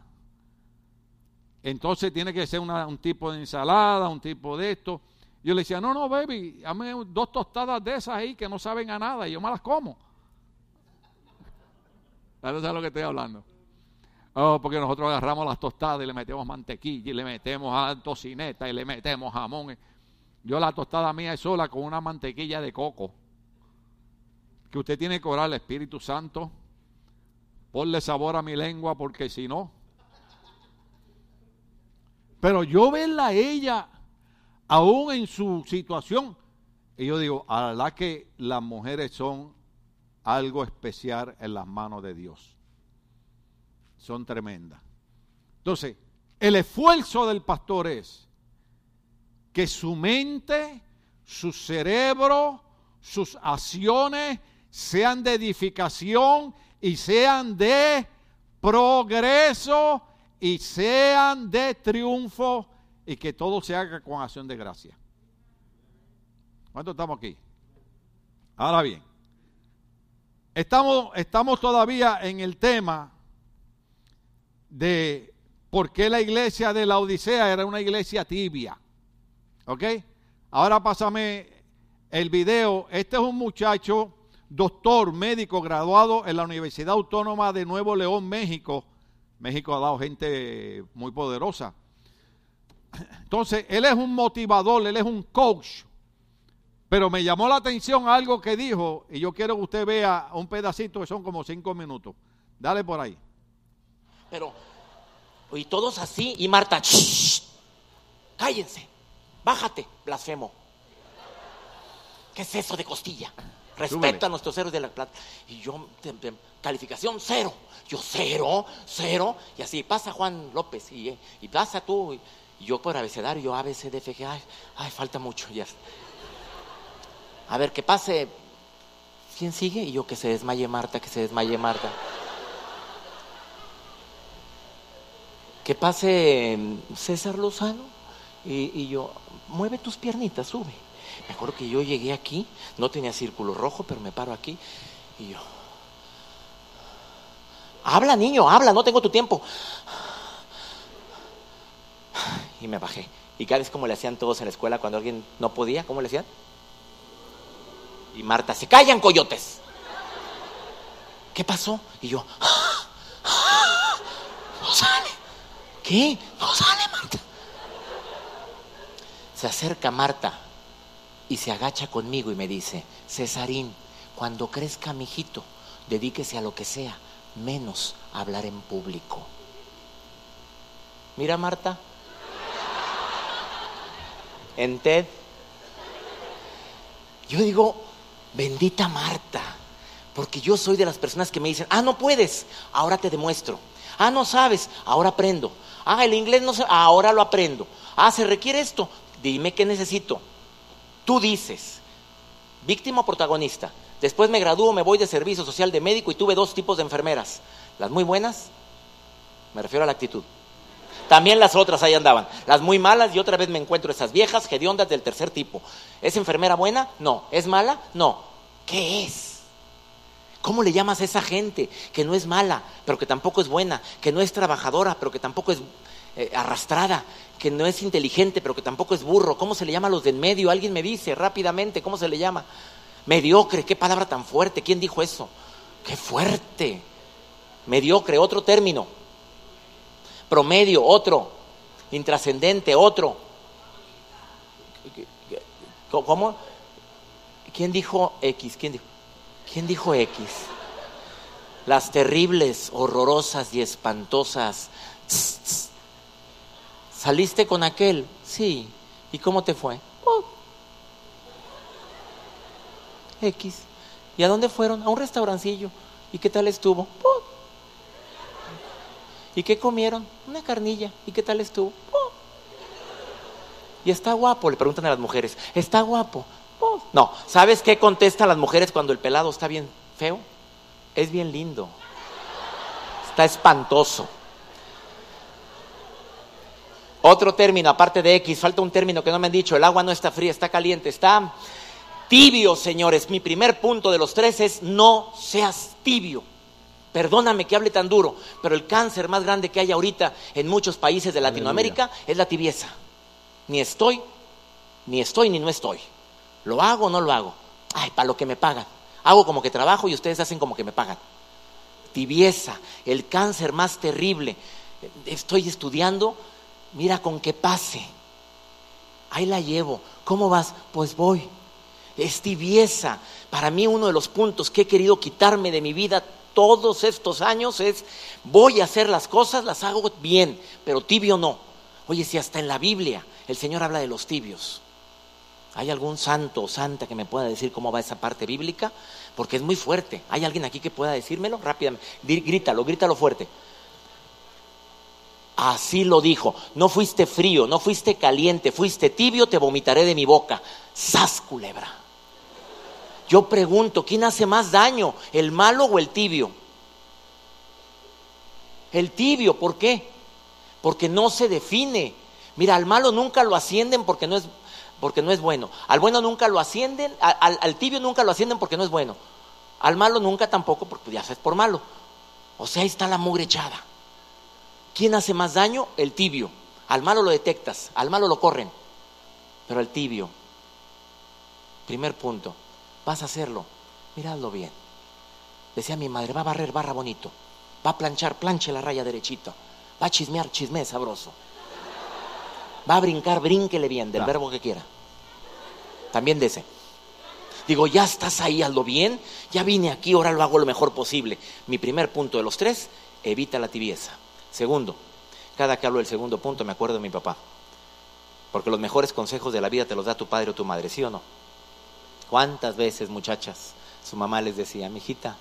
Entonces tiene que ser un tipo de ensalada, un tipo de esto. Yo le decía, no, no, baby, dame dos tostadas de esas ahí que no saben a nada y yo me las como. ¿Sabes lo que estoy hablando? Oh, porque nosotros agarramos las tostadas y le metemos mantequilla y le metemos a tocineta y le metemos jamón. Yo la tostada mía es sola con una mantequilla de coco. Que usted tiene que orar al Espíritu Santo. Ponle sabor a mi lengua porque si no. Pero yo verla a ella aún en su situación. Y yo digo, a la que las mujeres son algo especial en las manos de Dios. Son tremendas. Entonces, el esfuerzo del pastor es que su mente, su cerebro, sus acciones sean de edificación y sean de progreso y sean de triunfo y que todo se haga con acción de gracia. ¿Cuántos estamos aquí? Ahora bien, estamos, estamos todavía en el tema de por qué la iglesia de la Odisea era una iglesia tibia. ¿Ok? Ahora pásame el video. Este es un muchacho, doctor, médico, graduado en la Universidad Autónoma de Nuevo León, México. México ha dado gente muy poderosa Entonces, él es un motivador, él es un coach. Pero me llamó la atención algo que dijo y yo quiero que usted vea un pedacito que son como cinco minutos. Dale por ahí. Pero, y todos así, y Marta, cállense, bájate, blasfemo. ¿Qué es eso de costilla? Respeta a nuestros héroes de la plata. Y yo, calificación cero. Yo cero, cero. Y así pasa Juan López y, y pasa tú. Y, yo por abecedario, yo A, B, C, D, F, G, ay, ay, falta mucho. Ya. A ver, que pase. ¿Quién sigue? Y yo que se desmaye Marta, que se desmaye Marta. Que pase César Lozano. Y, y yo, mueve tus piernitas, sube. Me acuerdo que yo llegué aquí, no tenía círculo rojo, pero me paro aquí y yo. Habla, niño, habla, no tengo tu tiempo. Y me bajé. Y cada vez como le hacían todos en la escuela cuando alguien no podía, ¿cómo le hacían? Y Marta, se callan coyotes. ¿Qué pasó? Y yo, no sale. ¿Qué? No sale, Marta. Se acerca Marta y se agacha conmigo y me dice, Cesarín, cuando crezca mi hijito, dedíquese a lo que sea, menos hablar en público. Mira, Marta, en TED, yo digo, bendita Marta, porque yo soy de las personas que me dicen, ah, no puedes, ahora te demuestro. Ah, no sabes, ahora aprendo. Ah, el inglés no sé, ahora lo aprendo. Ah, se requiere esto, dime qué necesito. Tú dices, víctima o protagonista. Después me gradúo, me voy de servicio social de médico y tuve dos tipos de enfermeras. Las muy buenas, me refiero a la actitud. También las otras ahí andaban. Las muy malas y otra vez me encuentro esas viejas hediondas del tercer tipo. ¿Es enfermera buena? No. ¿Es mala? No. ¿Qué es? ¿Cómo le llamas a esa gente que no es mala, pero que tampoco es buena, que no es trabajadora, pero que tampoco es eh, arrastrada, que no es inteligente, pero que tampoco es burro. ¿Cómo se le llama a los del medio? Alguien me dice rápidamente, ¿cómo se le llama? Mediocre, qué palabra tan fuerte. ¿Quién dijo eso? Qué fuerte. Mediocre, otro término. Promedio, otro. Intrascendente, otro. ¿Cómo? ¿Quién dijo X? ¿Quién dijo? ¿Quién dijo X? Las terribles, horrorosas y espantosas. ¿Saliste con aquel? Sí. ¿Y cómo te fue? Oh. X. ¿Y a dónde fueron? A un restaurancillo. ¿Y qué tal estuvo? ¿Y qué comieron? Una carnilla. ¿Y qué tal estuvo? Oh. ¿Y está guapo? Le preguntan a las mujeres. ¿Está guapo? No. ¿Sabes qué contestan las mujeres cuando el pelado está bien feo? Es bien lindo. Está espantoso. Otro término, aparte de X, falta un término que no me han dicho. El agua no está fría, está caliente, está tibio, señores. Mi primer punto de los tres es no seas tibio. Perdóname que hable tan duro, pero el cáncer más grande que hay ahorita en muchos países de Latinoamérica es la tibieza. Ni estoy, ni estoy, ni no estoy. ¿Lo hago o no lo hago? Ay, para lo que me pagan. Hago como que trabajo y ustedes hacen como que me pagan. Tibieza, el cáncer más terrible. Estoy estudiando mira con qué pase. Ahí la llevo. ¿Cómo vas? Pues voy. Es tibieza. Para mí uno de los puntos que he querido quitarme de mi vida todos estos años es voy a hacer las cosas, las hago bien, pero tibio no. Oye, si hasta en la Biblia el Señor habla de los tibios. ¿Hay algún santo o santa que me pueda decir cómo va esa parte bíblica? Porque es muy fuerte. ¿Hay alguien aquí que pueda decírmelo? Rápidamente. Grítalo, grítalo fuerte. Así lo dijo. No fuiste frío, no fuiste caliente, fuiste tibio, te vomitaré de mi boca. Sas culebra. Yo pregunto, ¿quién hace más daño, el malo o el tibio? El tibio, ¿por qué? Porque no se define. Mira, al malo nunca lo ascienden porque no es, porque no es bueno. Al bueno nunca lo ascienden, al, tibio nunca lo ascienden porque no es bueno. Al malo nunca tampoco porque ya es por malo. O sea, ahí está la mugre echada. ¿Quién hace más daño? El tibio. Al malo lo detectas, al malo lo corren, pero al tibio. Primer punto, vas a hacerlo, miradlo bien. Decía mi madre, va a barrer barra bonito, va a planchar, planche la raya derechito, va a chismear, chisme sabroso. Va a brincar, brínquele bien, del verbo que quiera. También de ese. Digo, ya estás ahí, hazlo bien. Ya vine aquí, ahora lo hago lo mejor posible. Mi primer punto de los tres, evita la tibieza. Segundo, cada que hablo del segundo punto me acuerdo de mi papá. Porque los mejores consejos de la vida te los da tu padre o tu madre, ¿sí o no? ¿Cuántas veces, muchachas, su mamá les decía, mijita,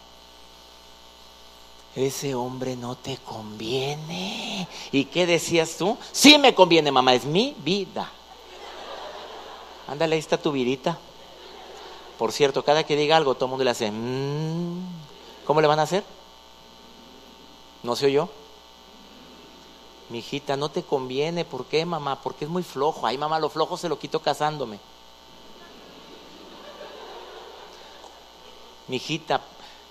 ese hombre no te conviene? ¿Y qué decías tú? Sí me conviene, mamá, es mi vida. Ándale, ahí está tu vidita. Por cierto, cada que diga algo, todo el mundo le hace, "Mm". ¿cómo le van a hacer? ¿No se oyó? Mijita, no te conviene. ¿Por qué, mamá? Porque es muy flojo. Ay, mamá, lo flojo se lo quito casándome. Mijita,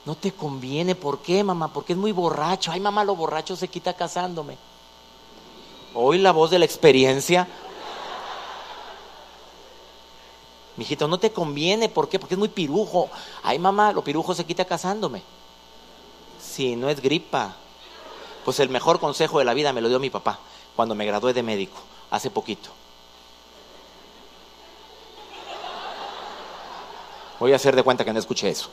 no te conviene. ¿Por qué, mamá? Porque es muy borracho. Ay, mamá, lo borracho se quita casándome. Hoy la voz de la experiencia. Mijito, no te conviene. ¿Por qué? Porque es muy pirujo. Ay, mamá, lo pirujo se quita casándome. Sí, no es gripa. Pues el mejor consejo de la vida me lo dio mi papá cuando me gradué de médico, hace poquito. Voy a hacer de cuenta que no escuché eso.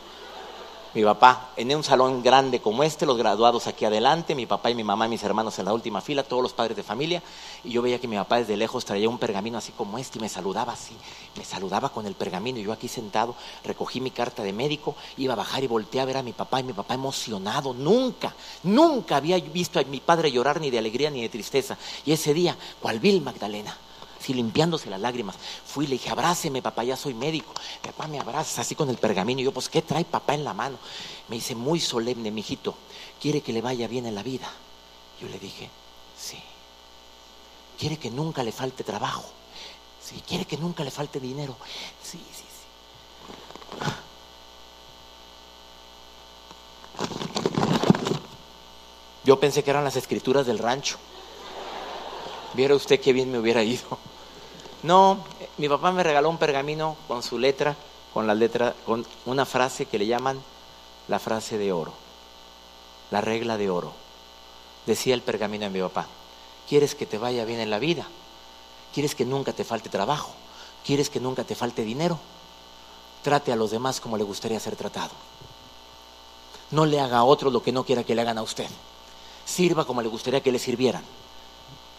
Mi papá, en un salón grande como este, los graduados aquí adelante, mi papá y mi mamá mis hermanos en la última fila, todos los padres de familia, y yo veía que mi papá desde lejos traía un pergamino así como este y me saludaba así, me saludaba con el pergamino y yo aquí sentado recogí mi carta de médico, iba a bajar y volteé a ver a mi papá y mi papá emocionado, nunca, nunca había visto a mi padre llorar ni de alegría ni de tristeza, y ese día, cual vil Magdalena, así limpiándose las lágrimas. Fui y le dije, abráceme, papá, ya soy médico. Papá me abraza así con el pergamino. Y yo, pues, ¿qué trae papá en la mano? Me dice, muy solemne, mijito, ¿quiere que le vaya bien en la vida? Yo le dije, sí. ¿Quiere que nunca le falte trabajo? Sí. ¿Quiere que nunca le falte dinero? Sí, sí, sí. Yo pensé que eran las escrituras del rancho. Viera usted qué bien me hubiera ido. No, mi papá me regaló un pergamino con su letra, con la letra, con una frase que le llaman la frase de oro, la regla de oro. Decía el pergamino de mi papá, ¿quieres que te vaya bien en la vida? ¿Quieres que nunca te falte trabajo? ¿Quieres que nunca te falte dinero? Trate a los demás como le gustaría ser tratado. No le haga a otro lo que no quiera que le hagan a usted. Sirva como le gustaría que le sirvieran.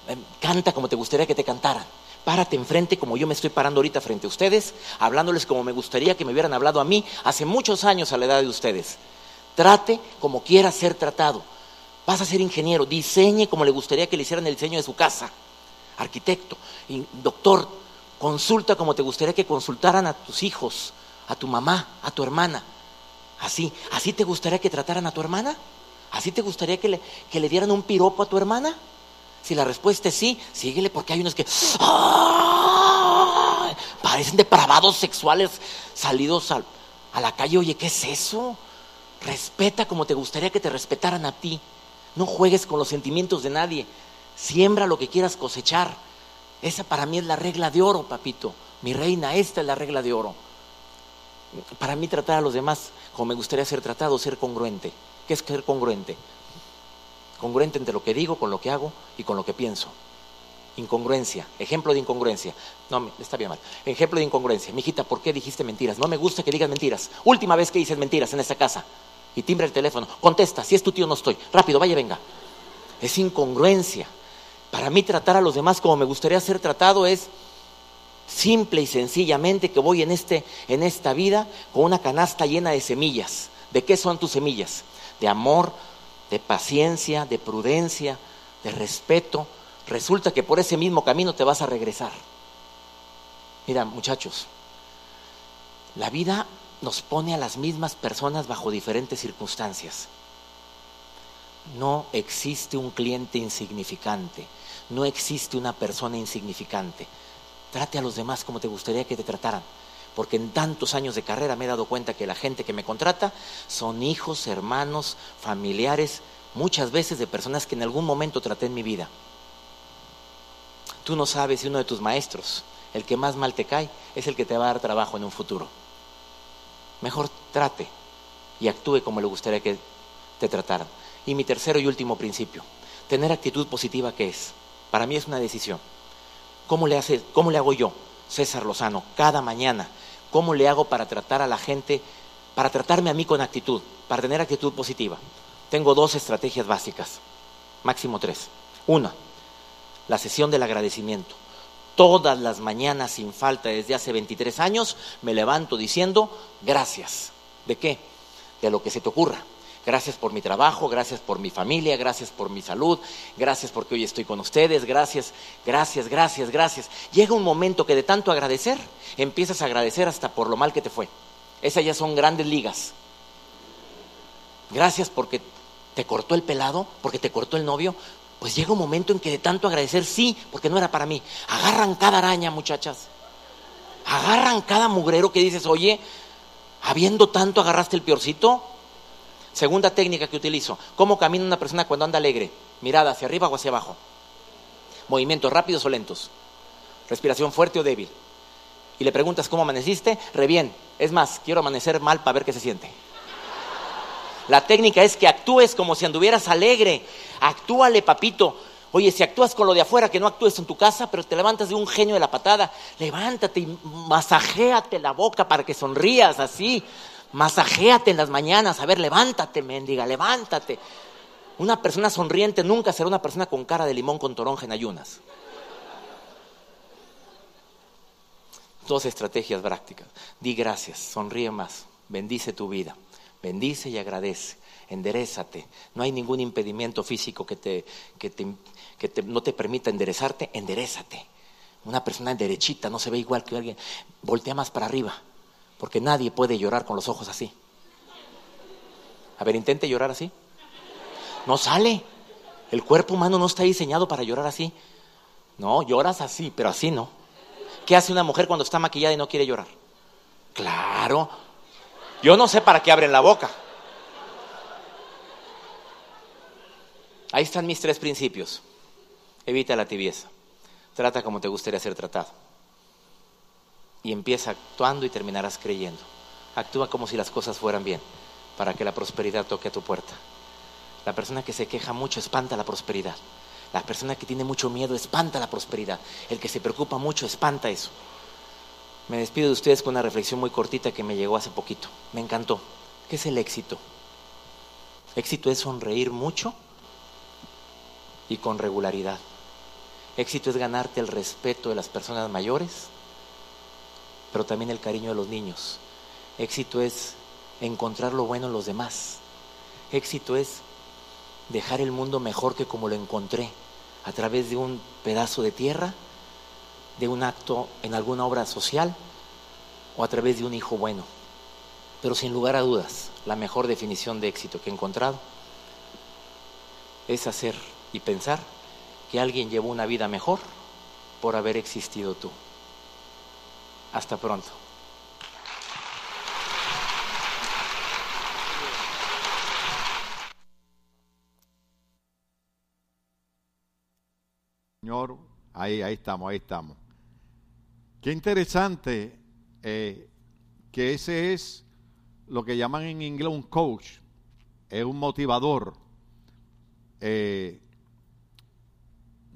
Eh, Canta como te gustaría que te cantaran. Párate enfrente como yo me estoy parando ahorita frente a ustedes, hablándoles como me gustaría que me hubieran hablado a mí hace muchos años a la edad de ustedes. Trate como quiera ser tratado. Vas a ser ingeniero, diseñe como le gustaría que le hicieran el diseño de su casa. Arquitecto, doctor, consulta como te gustaría que consultaran a tus hijos, a tu mamá, a tu hermana. Así, ¿así te gustaría que trataran a tu hermana? ¿Así te gustaría que le, que le dieran un piropo a tu hermana? Si la respuesta es sí, síguele porque hay unos que ¡ay! parecen depravados sexuales salidos al- a la calle. Oye, ¿qué es eso? Respeta como te gustaría que te respetaran a ti. No juegues con los sentimientos de nadie. Siembra lo que quieras cosechar. Esa para mí es la regla de oro, papito. Mi reina, esta es la regla de oro. Para mí tratar a los demás como me gustaría ser tratado, ser congruente. ¿Qué es ser congruente? Congruente entre lo que digo, con lo que hago y con lo que pienso. Incongruencia, ejemplo de incongruencia. No, está bien mal. Ejemplo de incongruencia. Mijita, ¿por qué dijiste mentiras? No me gusta que digas mentiras. Última vez que dices mentiras en esta casa. Y timbra el teléfono. Contesta, si es tu tío no estoy. Rápido, vaya, venga. Es incongruencia. Para mí tratar a los demás como me gustaría ser tratado es simple y sencillamente que voy en, este, en esta vida con una canasta llena de semillas. ¿De qué son tus semillas? De amor, de paciencia, de prudencia, de respeto. Resulta que por ese mismo camino te vas a regresar. Mira, muchachos, la vida nos pone a las mismas personas bajo diferentes circunstancias. No existe un cliente insignificante, no existe una persona insignificante. Trate a los demás como te gustaría que te trataran, porque en tantos años de carrera me he dado cuenta que la gente que me contrata son hijos, hermanos, familiares, muchas veces de personas que en algún momento traté en mi vida. Tú no sabes si uno de tus maestros, el que más mal te cae, es el que te va a dar trabajo en un futuro. Mejor trate y actúe como le gustaría que te trataran. Y mi tercero y último principio, tener actitud positiva, ¿qué es? Para mí es una decisión. ¿Cómo le, ¿Cómo le hago yo, César Lozano, cada mañana? ¿Cómo le hago para tratar a la gente, para tratarme a mí con actitud, para tener actitud positiva? Tengo dos estrategias básicas, máximo tres. Una, la sesión del agradecimiento. Todas las mañanas sin falta desde hace 23 años me levanto diciendo gracias. ¿De qué? De lo que se te ocurra. Gracias por mi trabajo, gracias por mi familia, gracias por mi salud, gracias porque hoy estoy con ustedes, gracias, gracias, gracias, gracias. Llega un momento que de tanto agradecer, empiezas a agradecer hasta por lo mal que te fue. Esas ya son grandes ligas. Gracias porque te cortó el pelado, porque te cortó el novio. Pues llega un momento en que de tanto agradecer, sí, porque no era para mí. Agarran cada araña, muchachas. Agarran cada mugrero que dices, oye, habiendo tanto agarraste el piorcito, Segunda técnica que utilizo. ¿Cómo camina una persona cuando anda alegre? Mirada hacia arriba o hacia abajo. Movimientos rápidos o lentos. Respiración fuerte o débil. Y le preguntas cómo amaneciste, re bien. Es más, quiero amanecer mal para ver qué se siente. La técnica es que actúes como si anduvieras alegre. Actúale, papito. Oye, si actúas con lo de afuera, que no actúes en tu casa, pero te levantas de un genio de la patada, levántate y masajéate la boca para que sonrías así. Masajéate en las mañanas, a ver, levántate, mendiga, levántate. Una persona sonriente nunca será una persona con cara de limón con toronja en ayunas. Dos estrategias prácticas. Di gracias, sonríe más, bendice tu vida, bendice y agradece, enderezate. No hay ningún impedimento físico que, te, que, te, no te permita enderezarte, enderezate. Una persona derechita no se ve igual que alguien, voltea más para arriba porque nadie puede llorar con los ojos así. A ver, intente llorar así. No sale. El cuerpo humano no está diseñado para llorar así. No, lloras así, pero así no. ¿Qué hace una mujer cuando está maquillada y no quiere llorar? Claro. Yo no sé para qué abren la boca. Ahí están mis tres principios. Evita la tibieza. Trata como te gustaría ser tratado y empieza actuando y terminarás creyendo. Actúa como si las cosas fueran bien, para que la prosperidad toque a tu puerta. La persona que se queja mucho espanta la prosperidad. La persona que tiene mucho miedo espanta la prosperidad. El que se preocupa mucho espanta eso. Me despido de ustedes con una reflexión muy cortita que me llegó hace poquito. Me encantó. ¿Qué es el éxito? Éxito es sonreír mucho y con regularidad. Éxito es ganarte el respeto de las personas mayores pero también el cariño de los niños. Éxito es encontrar lo bueno en los demás. Éxito es dejar el mundo mejor que como lo encontré, a través de un pedazo de tierra, de un acto en alguna obra social o a través de un hijo bueno. Pero sin lugar a dudas, la mejor definición de éxito que he encontrado es hacer y pensar que alguien llevó una vida mejor por haber existido tú. Hasta pronto. Señor, ahí, ahí estamos, ahí estamos. Qué interesante eh, que ese es lo que llaman en inglés un coach, es un motivador. Eh,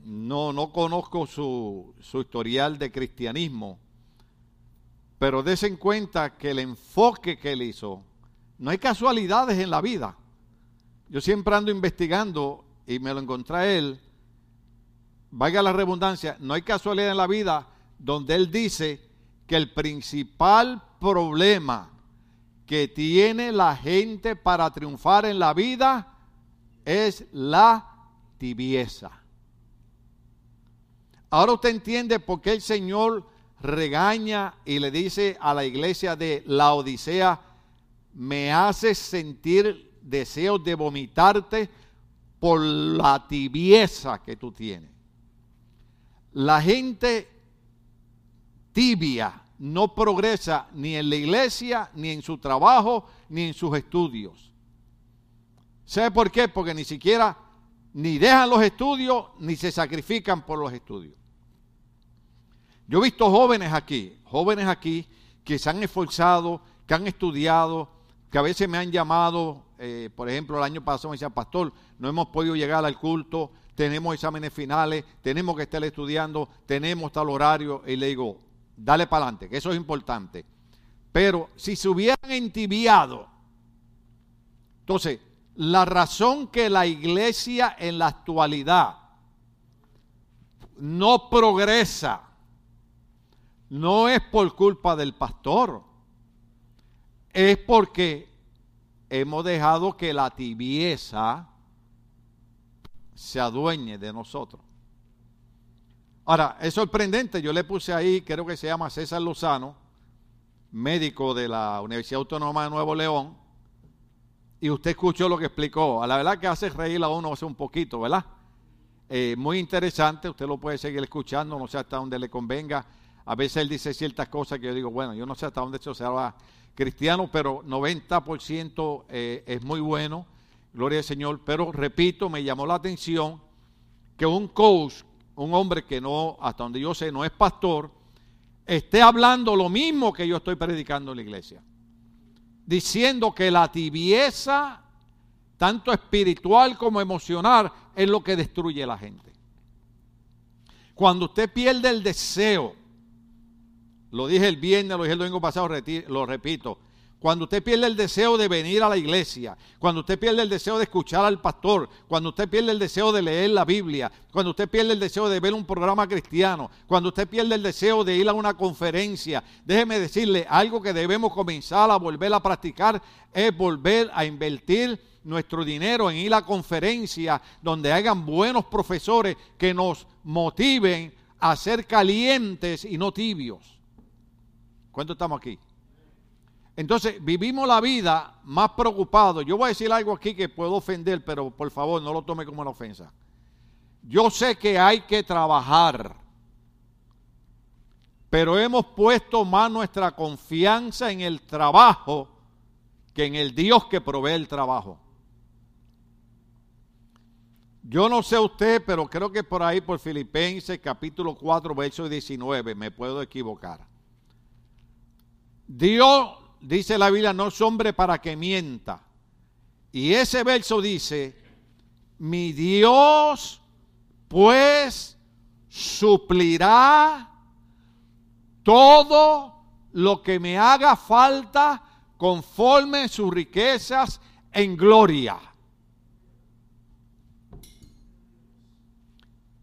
no, no conozco su, su historial de cristianismo, pero des en cuenta que el enfoque que él hizo, no hay casualidades en la vida. Yo siempre ando investigando y me lo encontré a él, vaya la redundancia, no hay casualidad en la vida donde él dice que el principal problema que tiene la gente para triunfar en la vida es la tibieza. Ahora usted entiende por qué el Señor regaña y le dice a la iglesia de la Odisea, me haces sentir deseos de vomitarte por la tibieza que tú tienes. La gente tibia no progresa ni en la iglesia, ni en su trabajo, ni en sus estudios. ¿Sabe por qué? Porque ni siquiera ni dejan los estudios, ni se sacrifican por los estudios. Yo he visto jóvenes aquí, jóvenes aquí que se han esforzado, que han estudiado, que a veces me han llamado, eh, por ejemplo, el año pasado me decían, pastor, no hemos podido llegar al culto, tenemos exámenes finales, tenemos que estar estudiando, tenemos tal horario, y le digo, dale para adelante, que eso es importante. Pero si se hubieran entibiado, entonces, la razón que la iglesia en la actualidad no progresa no es por culpa del pastor, es porque hemos dejado que la tibieza se adueñe de nosotros. Ahora, es sorprendente, yo le puse ahí, creo que se llama César Lozano, médico de la Universidad Autónoma de Nuevo León, y usted escuchó lo que explicó. A la verdad que hace reír a uno hace un poquito, ¿verdad? Eh, muy interesante, usted lo puede seguir escuchando, no sé hasta dónde le convenga. A veces él dice ciertas cosas que yo digo, bueno, yo no sé hasta dónde eso se habla cristiano, pero 90% eh, es muy bueno, gloria al Señor. Pero repito, me llamó la atención que un coach, un hombre que no, hasta donde yo sé, no es pastor, esté hablando lo mismo que yo estoy predicando en la iglesia. Diciendo que la tibieza, tanto espiritual como emocional, es lo que destruye a la gente. Cuando usted pierde el deseo, lo dije el viernes, lo dije el domingo pasado, lo repito, cuando usted pierde el deseo de venir a la iglesia, cuando usted pierde el deseo de escuchar al pastor, cuando usted pierde el deseo de leer la Biblia, cuando usted pierde el deseo de ver un programa cristiano, cuando usted pierde el deseo de ir a una conferencia, déjeme decirle, algo que debemos comenzar a volver a practicar es volver a invertir nuestro dinero en ir a conferencia donde hagan buenos profesores que nos motiven a ser calientes y no tibios. ¿Cuánto estamos aquí? Entonces, vivimos la vida más preocupados. Yo voy a decir algo aquí que puedo ofender, pero por favor no lo tome como una ofensa. Yo sé que hay que trabajar, pero hemos puesto más nuestra confianza en el trabajo que en el Dios que provee el trabajo. Yo no sé usted, pero creo que por ahí, por Filipenses capítulo 4, verso 19, me puedo equivocar. Dios dice la Biblia, no es hombre para que mienta. Y ese verso dice, mi Dios pues suplirá todo lo que me haga falta conforme sus riquezas en gloria.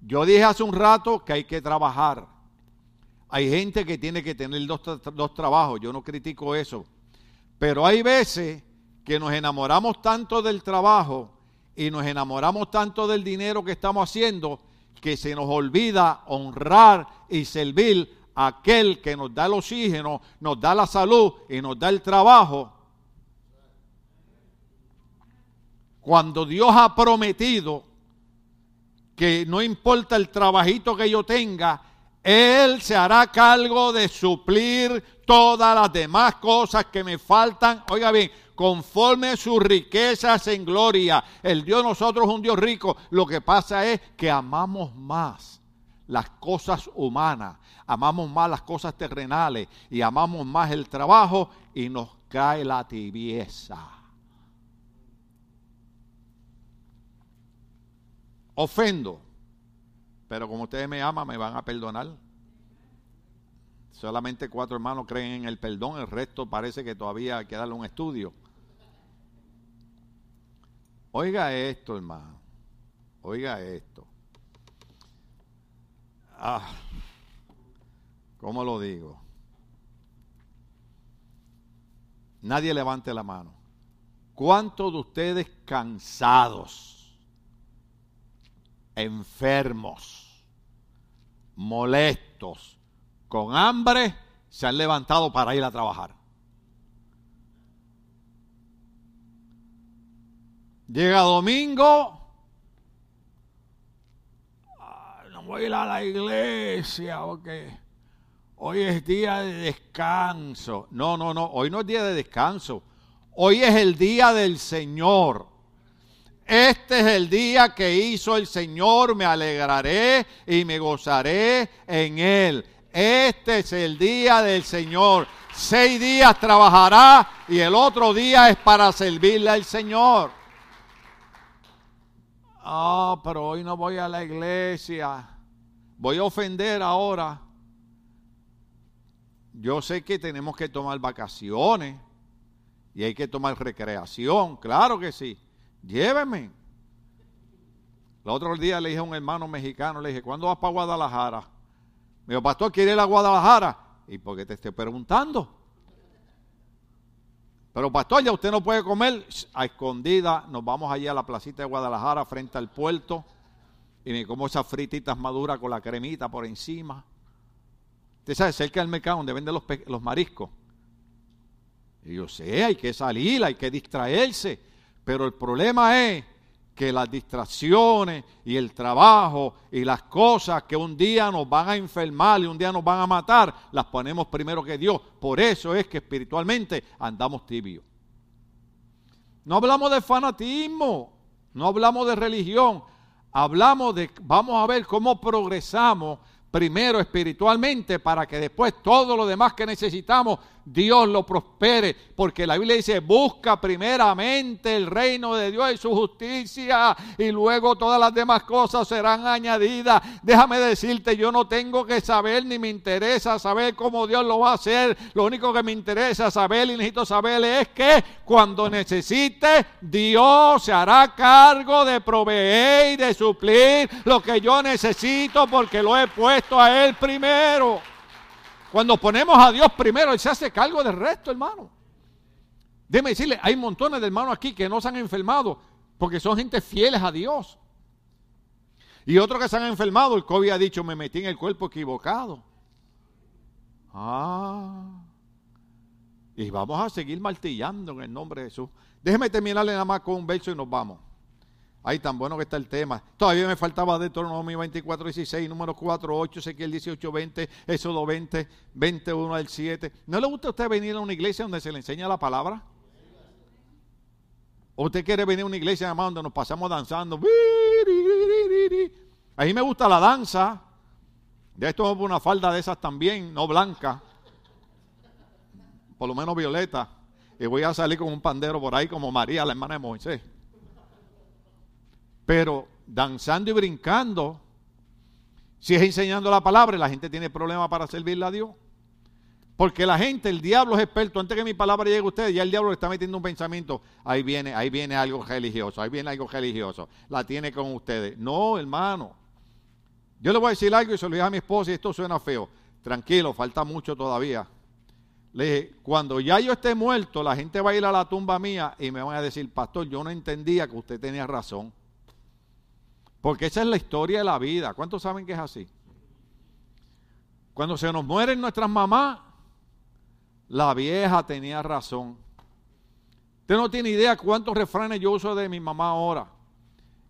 Yo dije hace un rato que hay que trabajar. Hay gente que tiene que tener dos, dos trabajos, yo no critico eso. Pero hay veces que nos enamoramos tanto del trabajo y nos enamoramos tanto del dinero que estamos haciendo que se nos olvida honrar y servir a aquel que nos da el oxígeno, nos da la salud y nos da el trabajo. Cuando Dios ha prometido que no importa el trabajito que yo tenga, él se hará cargo de suplir todas las demás cosas que me faltan. Oiga bien, conforme sus riquezas en gloria. El Dios nosotros es un Dios rico. Lo que pasa es que amamos más las cosas humanas, amamos más las cosas terrenales y amamos más el trabajo y nos cae la tibieza. Ofendo pero como ustedes me aman, me van a perdonar. Solamente cuatro hermanos creen en el perdón, el resto parece que todavía hay que darle un estudio. Oiga esto, hermano. Oiga esto. Ah, ¿cómo lo digo? Nadie levante la mano. ¿Cuántos de ustedes cansados? Enfermos, molestos, con hambre, se han levantado para ir a trabajar. Llega domingo, no voy a ir a la iglesia porque hoy es día de descanso. No, no, no, hoy no es día de descanso. Hoy es el día del Señor. Este es el día que hizo el Señor, me alegraré y me gozaré en él. Este es el día del Señor. Seis días trabajará y el otro día es para servirle al Señor. Ah, pero hoy no voy a la iglesia. Voy a ofender ahora. Yo sé que tenemos que tomar vacaciones y hay que tomar recreación, claro que sí. Lléveme. El otro día le dije a un hermano mexicano, le dije, ¿cuándo vas para Guadalajara? Me dijo, pastor, ¿quiere ir a Guadalajara? ¿Y por qué te estoy preguntando? Pero pastor, ya usted no puede comer a escondida. Nos vamos allí a la placita de Guadalajara frente al puerto y me como esas frititas maduras con la cremita por encima. Usted sabe, cerca del mercado donde venden los, los mariscos. Y yo sé, hay que salir, hay que distraerse. Pero el problema es que las distracciones y el trabajo y las cosas que un día nos van a enfermar y un día nos van a matar, las ponemos primero que Dios. Por eso es que espiritualmente andamos tibios. No hablamos de fanatismo, no hablamos de religión, hablamos de, vamos a ver cómo progresamos primero espiritualmente para que después todo lo demás que necesitamos Dios lo prospere, porque la Biblia dice, busca primeramente el reino de Dios y su justicia y luego todas las demás cosas serán añadidas. Déjame decirte, yo no tengo que saber ni me interesa saber cómo Dios lo va a hacer. Lo único que me interesa saber y necesito saber es que cuando necesite, Dios se hará cargo de proveer y de suplir lo que yo necesito porque lo he puesto a Él primero. Cuando ponemos a Dios primero, Él se hace cargo del resto, hermano. Déjeme decirle, hay montones de hermanos aquí que no se han enfermado porque son gente fieles a Dios. Y otros que se han enfermado, el COVID ha dicho, me metí en el cuerpo equivocado. Ah. Y vamos a seguir martillando en el nombre de Jesús. Déjeme terminarle nada más con un verso y nos vamos. Ay, tan bueno que está el tema. Todavía me faltaba de Deuteronomio 24, 16, número 4, 8, Ezequiel 18, 20, Éxodo 20, 21 al 7. ¿No le gusta a usted venir a una iglesia donde se le enseña la palabra? ¿O usted quiere venir a una iglesia donde nos pasamos danzando? A mí me gusta la danza. De esto una falda de esas también, no blanca. Por lo menos violeta. Y voy a salir con un pandero por ahí como María, la hermana de Moisés. Pero danzando y brincando, si es enseñando la palabra, la gente tiene problemas para servirle a Dios. Porque la gente, el diablo es experto. Antes que mi palabra llegue a ustedes, ya el diablo le está metiendo un pensamiento. Ahí viene, ahí viene algo religioso, ahí viene algo religioso. La tiene con ustedes. No, hermano. Yo le voy a decir algo y se lo dije a mi esposa y esto suena feo. Tranquilo, falta mucho todavía. Le dije, cuando ya yo esté muerto, la gente va a ir a la tumba mía y me van a decir, pastor, yo no entendía que usted tenía razón. Porque esa es la historia de la vida. ¿Cuántos saben que es así? Cuando se nos mueren nuestras mamás, la vieja tenía razón. Usted no tiene idea cuántos refranes yo uso de mi mamá ahora.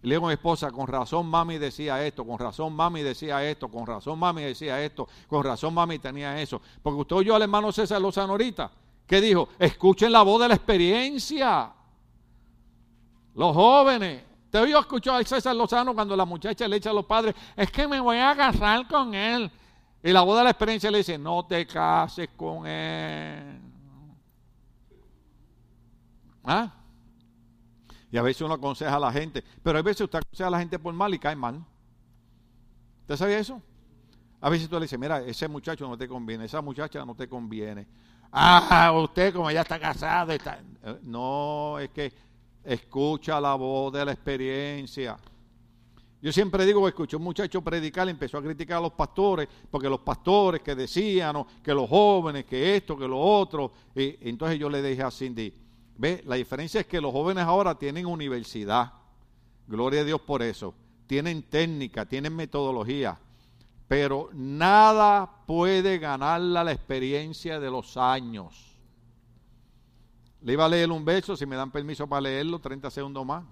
le digo a mi esposa, con razón mami decía esto, con razón mami decía esto, con razón mami decía esto, con razón mami tenía eso. Porque usted oyó al hermano César Lozano ahorita, que dijo, escuchen la voz de la experiencia. Los jóvenes, te oí escuchar a César Lozano cuando la muchacha le echa a los padres, es que me voy a casar con él. Y la voz de la experiencia le dice, no te cases con él. ¿Ah? Y a veces uno aconseja a la gente, pero a veces usted aconseja a la gente por mal y cae mal. ¿Usted sabía eso? A veces tú le dices, mira, ese muchacho no te conviene, esa muchacha no te conviene. Ah, usted como ya está casado. Está... Eh, no, es que Escucha la voz de la experiencia. Yo siempre digo, escuché un muchacho predicar y empezó a criticar a los pastores, porque los pastores que decían que los jóvenes, que esto, que lo otro. Y, entonces yo le dije a Cindy, ve, la diferencia es que los jóvenes ahora tienen universidad. Gloria a Dios por eso. Tienen técnica, tienen metodología. Pero nada puede ganarla la experiencia de los años. Le iba a leer un verso, si me dan permiso para leerlo, 30 segundos más.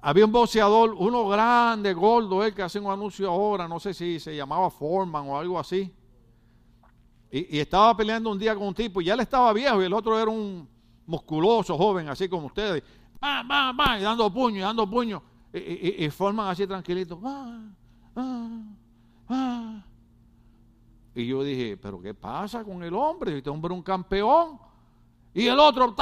Había un boxeador, uno grande, gordo, él que hace un anuncio ahora, no sé si se llamaba Foreman o algo así. Y, estaba peleando un día con un tipo, y ya él estaba viejo, y el otro era un musculoso, joven, así como ustedes. Va, va, va, y dando puño, y dando puño. Y, forman así tranquilito. Y Y yo dije, pero ¿qué pasa con el hombre? Este hombre es un campeón. Y el otro,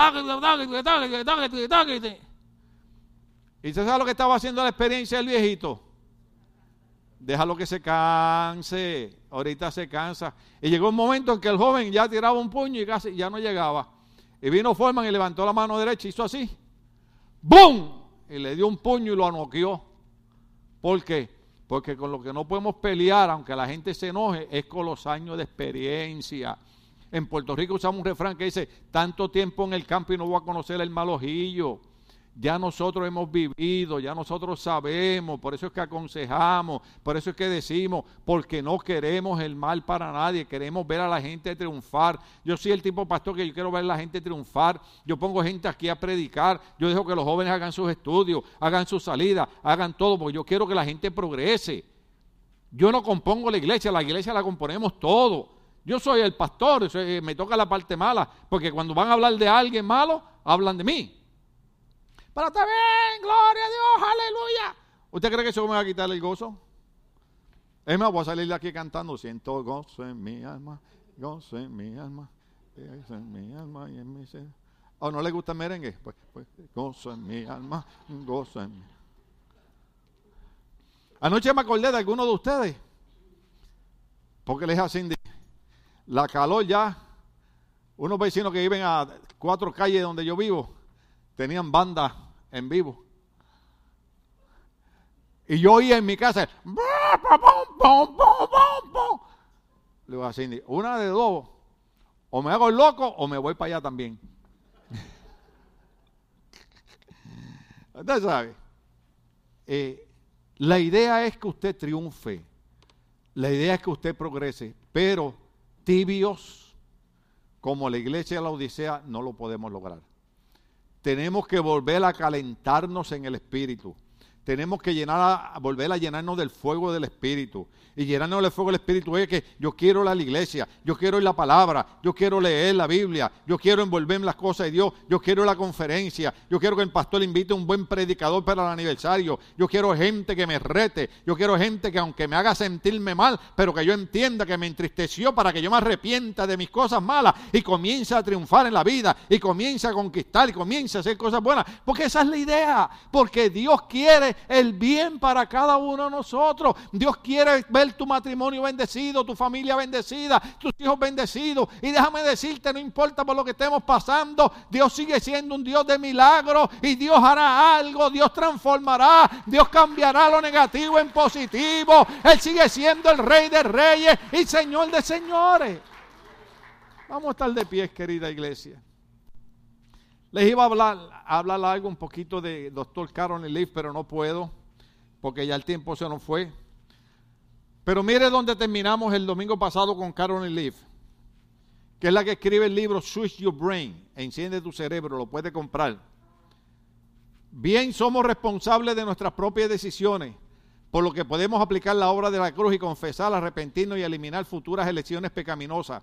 ¿Y usted sabe lo que estaba haciendo la experiencia del viejito? Déjalo que se canse. Ahorita se cansa. Y llegó un momento en que el joven ya tiraba un puño y casi ya no llegaba. Y vino Forman y levantó la mano derecha y hizo así. ¡Bum! Y le dio un puño y lo anoqueó. ¿Por qué? Porque con lo que no podemos pelear, aunque la gente se enoje, es con los años de experiencia. En Puerto Rico usamos un refrán que dice, tanto tiempo en el campo y no voy a conocer el malojillo ya nosotros hemos vivido, ya nosotros sabemos, por eso es que aconsejamos, por eso es que decimos, porque no queremos el mal para nadie, queremos ver a la gente triunfar. Yo soy el tipo pastor que yo quiero ver a la gente triunfar, yo pongo gente aquí a predicar, yo dejo que los jóvenes hagan sus estudios, hagan su salida, hagan todo, porque yo quiero que la gente progrese. Yo no compongo la iglesia, la iglesia la componemos todo. Yo soy el pastor, me toca la parte mala, porque cuando van a hablar de alguien malo, hablan de mí. Pero está bien, gloria a Dios, aleluya. ¿Usted cree que eso me va a quitar el gozo? Es más, voy a salir de aquí cantando, siento gozo en mi alma, gozo en mi alma, gozo en mi alma y en mi ser. ¿O no le gusta el merengue? Pues, pues, gozo en mi alma, gozo en mi Anoche me acordé de alguno de ustedes, porque les así, la calor ya, unos vecinos que viven a cuatro calles donde yo vivo, tenían bandas en vivo. Y yo oía en mi casa, le digo a una de dos, o me hago el loco o me voy para allá también. [laughs] Usted sabe, eh, la idea es que usted triunfe, la idea es que usted progrese, pero tibios como la iglesia de la Odisea no lo podemos lograr tenemos que volver a calentarnos en el Espíritu. Tenemos que volver a llenarnos del fuego del Espíritu. Y llenarnos del fuego del Espíritu es que yo quiero la iglesia, yo quiero la palabra, yo quiero leer la Biblia, yo quiero envolverme en las cosas de Dios, yo quiero la conferencia, yo quiero que el pastor invite a un buen predicador para el aniversario, yo quiero gente que me rete, yo quiero gente que aunque me haga sentirme mal, pero que yo entienda que me entristeció para que yo me arrepienta de mis cosas malas y comience a triunfar en la vida y comience a conquistar y comience a hacer cosas buenas, porque esa es la idea, porque Dios quiere el bien para cada uno de nosotros, Dios quiere ver tu matrimonio bendecido, tu familia bendecida, tus hijos bendecidos. Y déjame decirte, no importa por lo que estemos pasando, Dios sigue siendo un Dios de milagros y Dios hará algo, Dios transformará, Dios cambiará lo negativo en positivo. Él sigue siendo el Rey de Reyes y Señor de Señores. Vamos a estar de pie, querida iglesia. Les iba a hablar, a hablar algo un poquito de doctor Carol Leaf, pero no puedo, porque ya el tiempo se nos fue. Pero mire dónde terminamos el domingo pasado con Carolyn Leaf, que es la que escribe el libro Switch Your Brain, enciende tu cerebro, lo puede comprar. Bien, somos responsables de nuestras propias decisiones, por lo que podemos aplicar la obra de la cruz y confesar, arrepentirnos y eliminar futuras elecciones pecaminosas.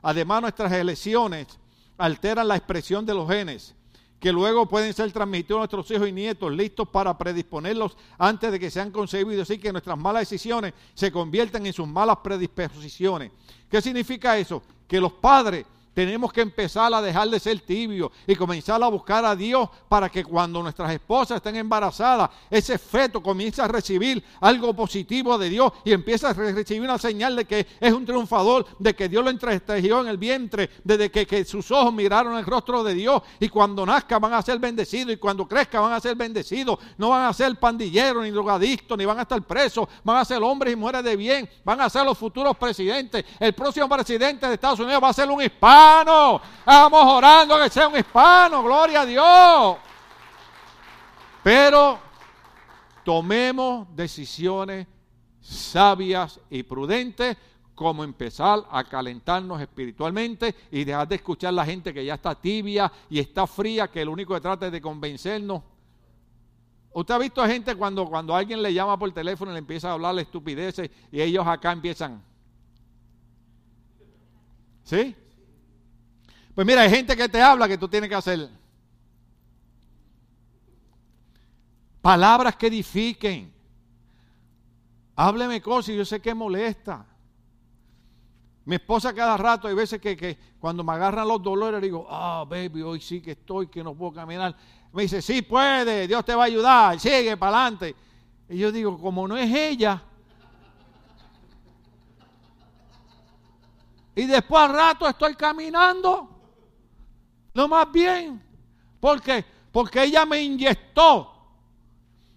Además, nuestras elecciones alteran la expresión de los genes que luego pueden ser transmitidos a nuestros hijos y nietos, listos para predisponerlos antes de que sean concebidos, así que nuestras malas decisiones se convierten en sus malas predisposiciones. ¿Qué significa eso? Que los padres tenemos que empezar a dejar de ser tibios y comenzar a buscar a Dios para que cuando nuestras esposas estén embarazadas, ese feto comience a recibir algo positivo de Dios y empieza a recibir una señal de que es un triunfador, de que Dios lo entretejió en el vientre, desde que, que, sus ojos miraron el rostro de Dios y cuando nazca van a ser bendecidos y cuando crezca van a ser bendecidos. No van a ser pandilleros ni drogadictos ni van a estar presos, van a ser hombres y mujeres de bien, van a ser los futuros presidentes. El próximo presidente de Estados Unidos va a ser un hispano hispano. Vamos orando que sea un hispano, gloria a Dios. Pero tomemos decisiones sabias y prudentes como empezar a calentarnos espiritualmente y dejar de escuchar a la gente que ya está tibia y está fría, que lo único que trata es de convencernos. Usted ha visto a gente cuando, cuando alguien le llama por teléfono y le empieza a hablar estupideces y ellos acá empiezan. ¿Sí? Pues mira, hay gente que te habla que tú tienes que hacer. Palabras que edifiquen. Hábleme cosas y yo sé que molesta. Mi esposa cada rato, hay veces que, que cuando me agarran los dolores, digo, ah, baby, hoy sí que estoy, que no puedo caminar. Me dice, sí puede, Dios te va a ayudar, sigue para adelante. Y yo digo, como no es ella. Y después al rato estoy caminando. Lo más bien. ¿Por qué? Porque ella me inyectó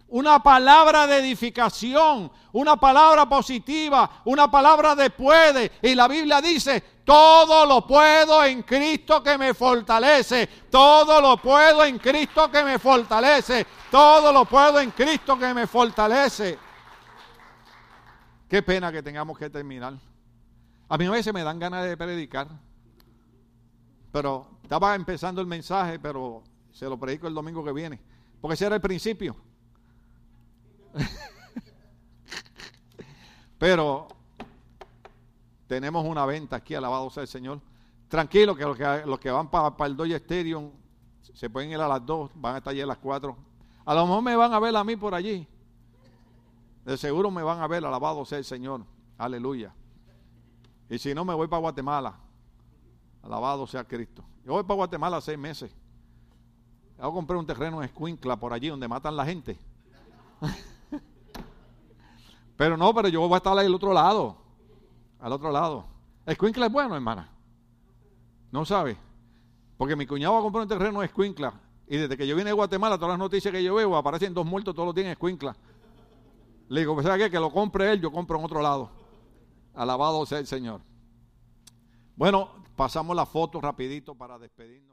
una palabra de edificación, una palabra positiva, una palabra de puede. Y la Biblia dice, todo lo puedo en Cristo que me fortalece, todo lo puedo en Cristo que me fortalece, todo lo puedo en Cristo que me fortalece. Qué pena que tengamos que terminar. A mí a veces me dan ganas de predicar, pero estaba empezando el mensaje, pero se lo predico el domingo que viene, porque ese era el principio. [laughs] Pero tenemos una venta aquí, alabado sea el Señor. Tranquilo, que los que, van para, el Doy Stadium se pueden ir a las 2, van a estar allí a las 4. A lo mejor me van a ver a mí por allí. De seguro me van a ver, alabado sea el Señor. Aleluya. Y si no, me voy para Guatemala. Alabado sea Cristo. Yo voy para Guatemala seis meses. Voy a comprar un terreno en Escuincla por allí donde matan la gente. [laughs] Pero no, pero yo voy a estar ahí al otro lado. Al otro lado. Escuincla es bueno, hermana. No sabe. Porque mi cuñado va a comprar un terreno en Escuincla. Y desde que yo vine de Guatemala, todas las noticias que yo veo aparecen dos muertos, todos los días en Escuincla. Le digo, pues ¿sabe qué? Que lo compre él, yo compro en otro lado. Alabado sea el Señor. Bueno, pasamos la foto rapidito para despedirnos.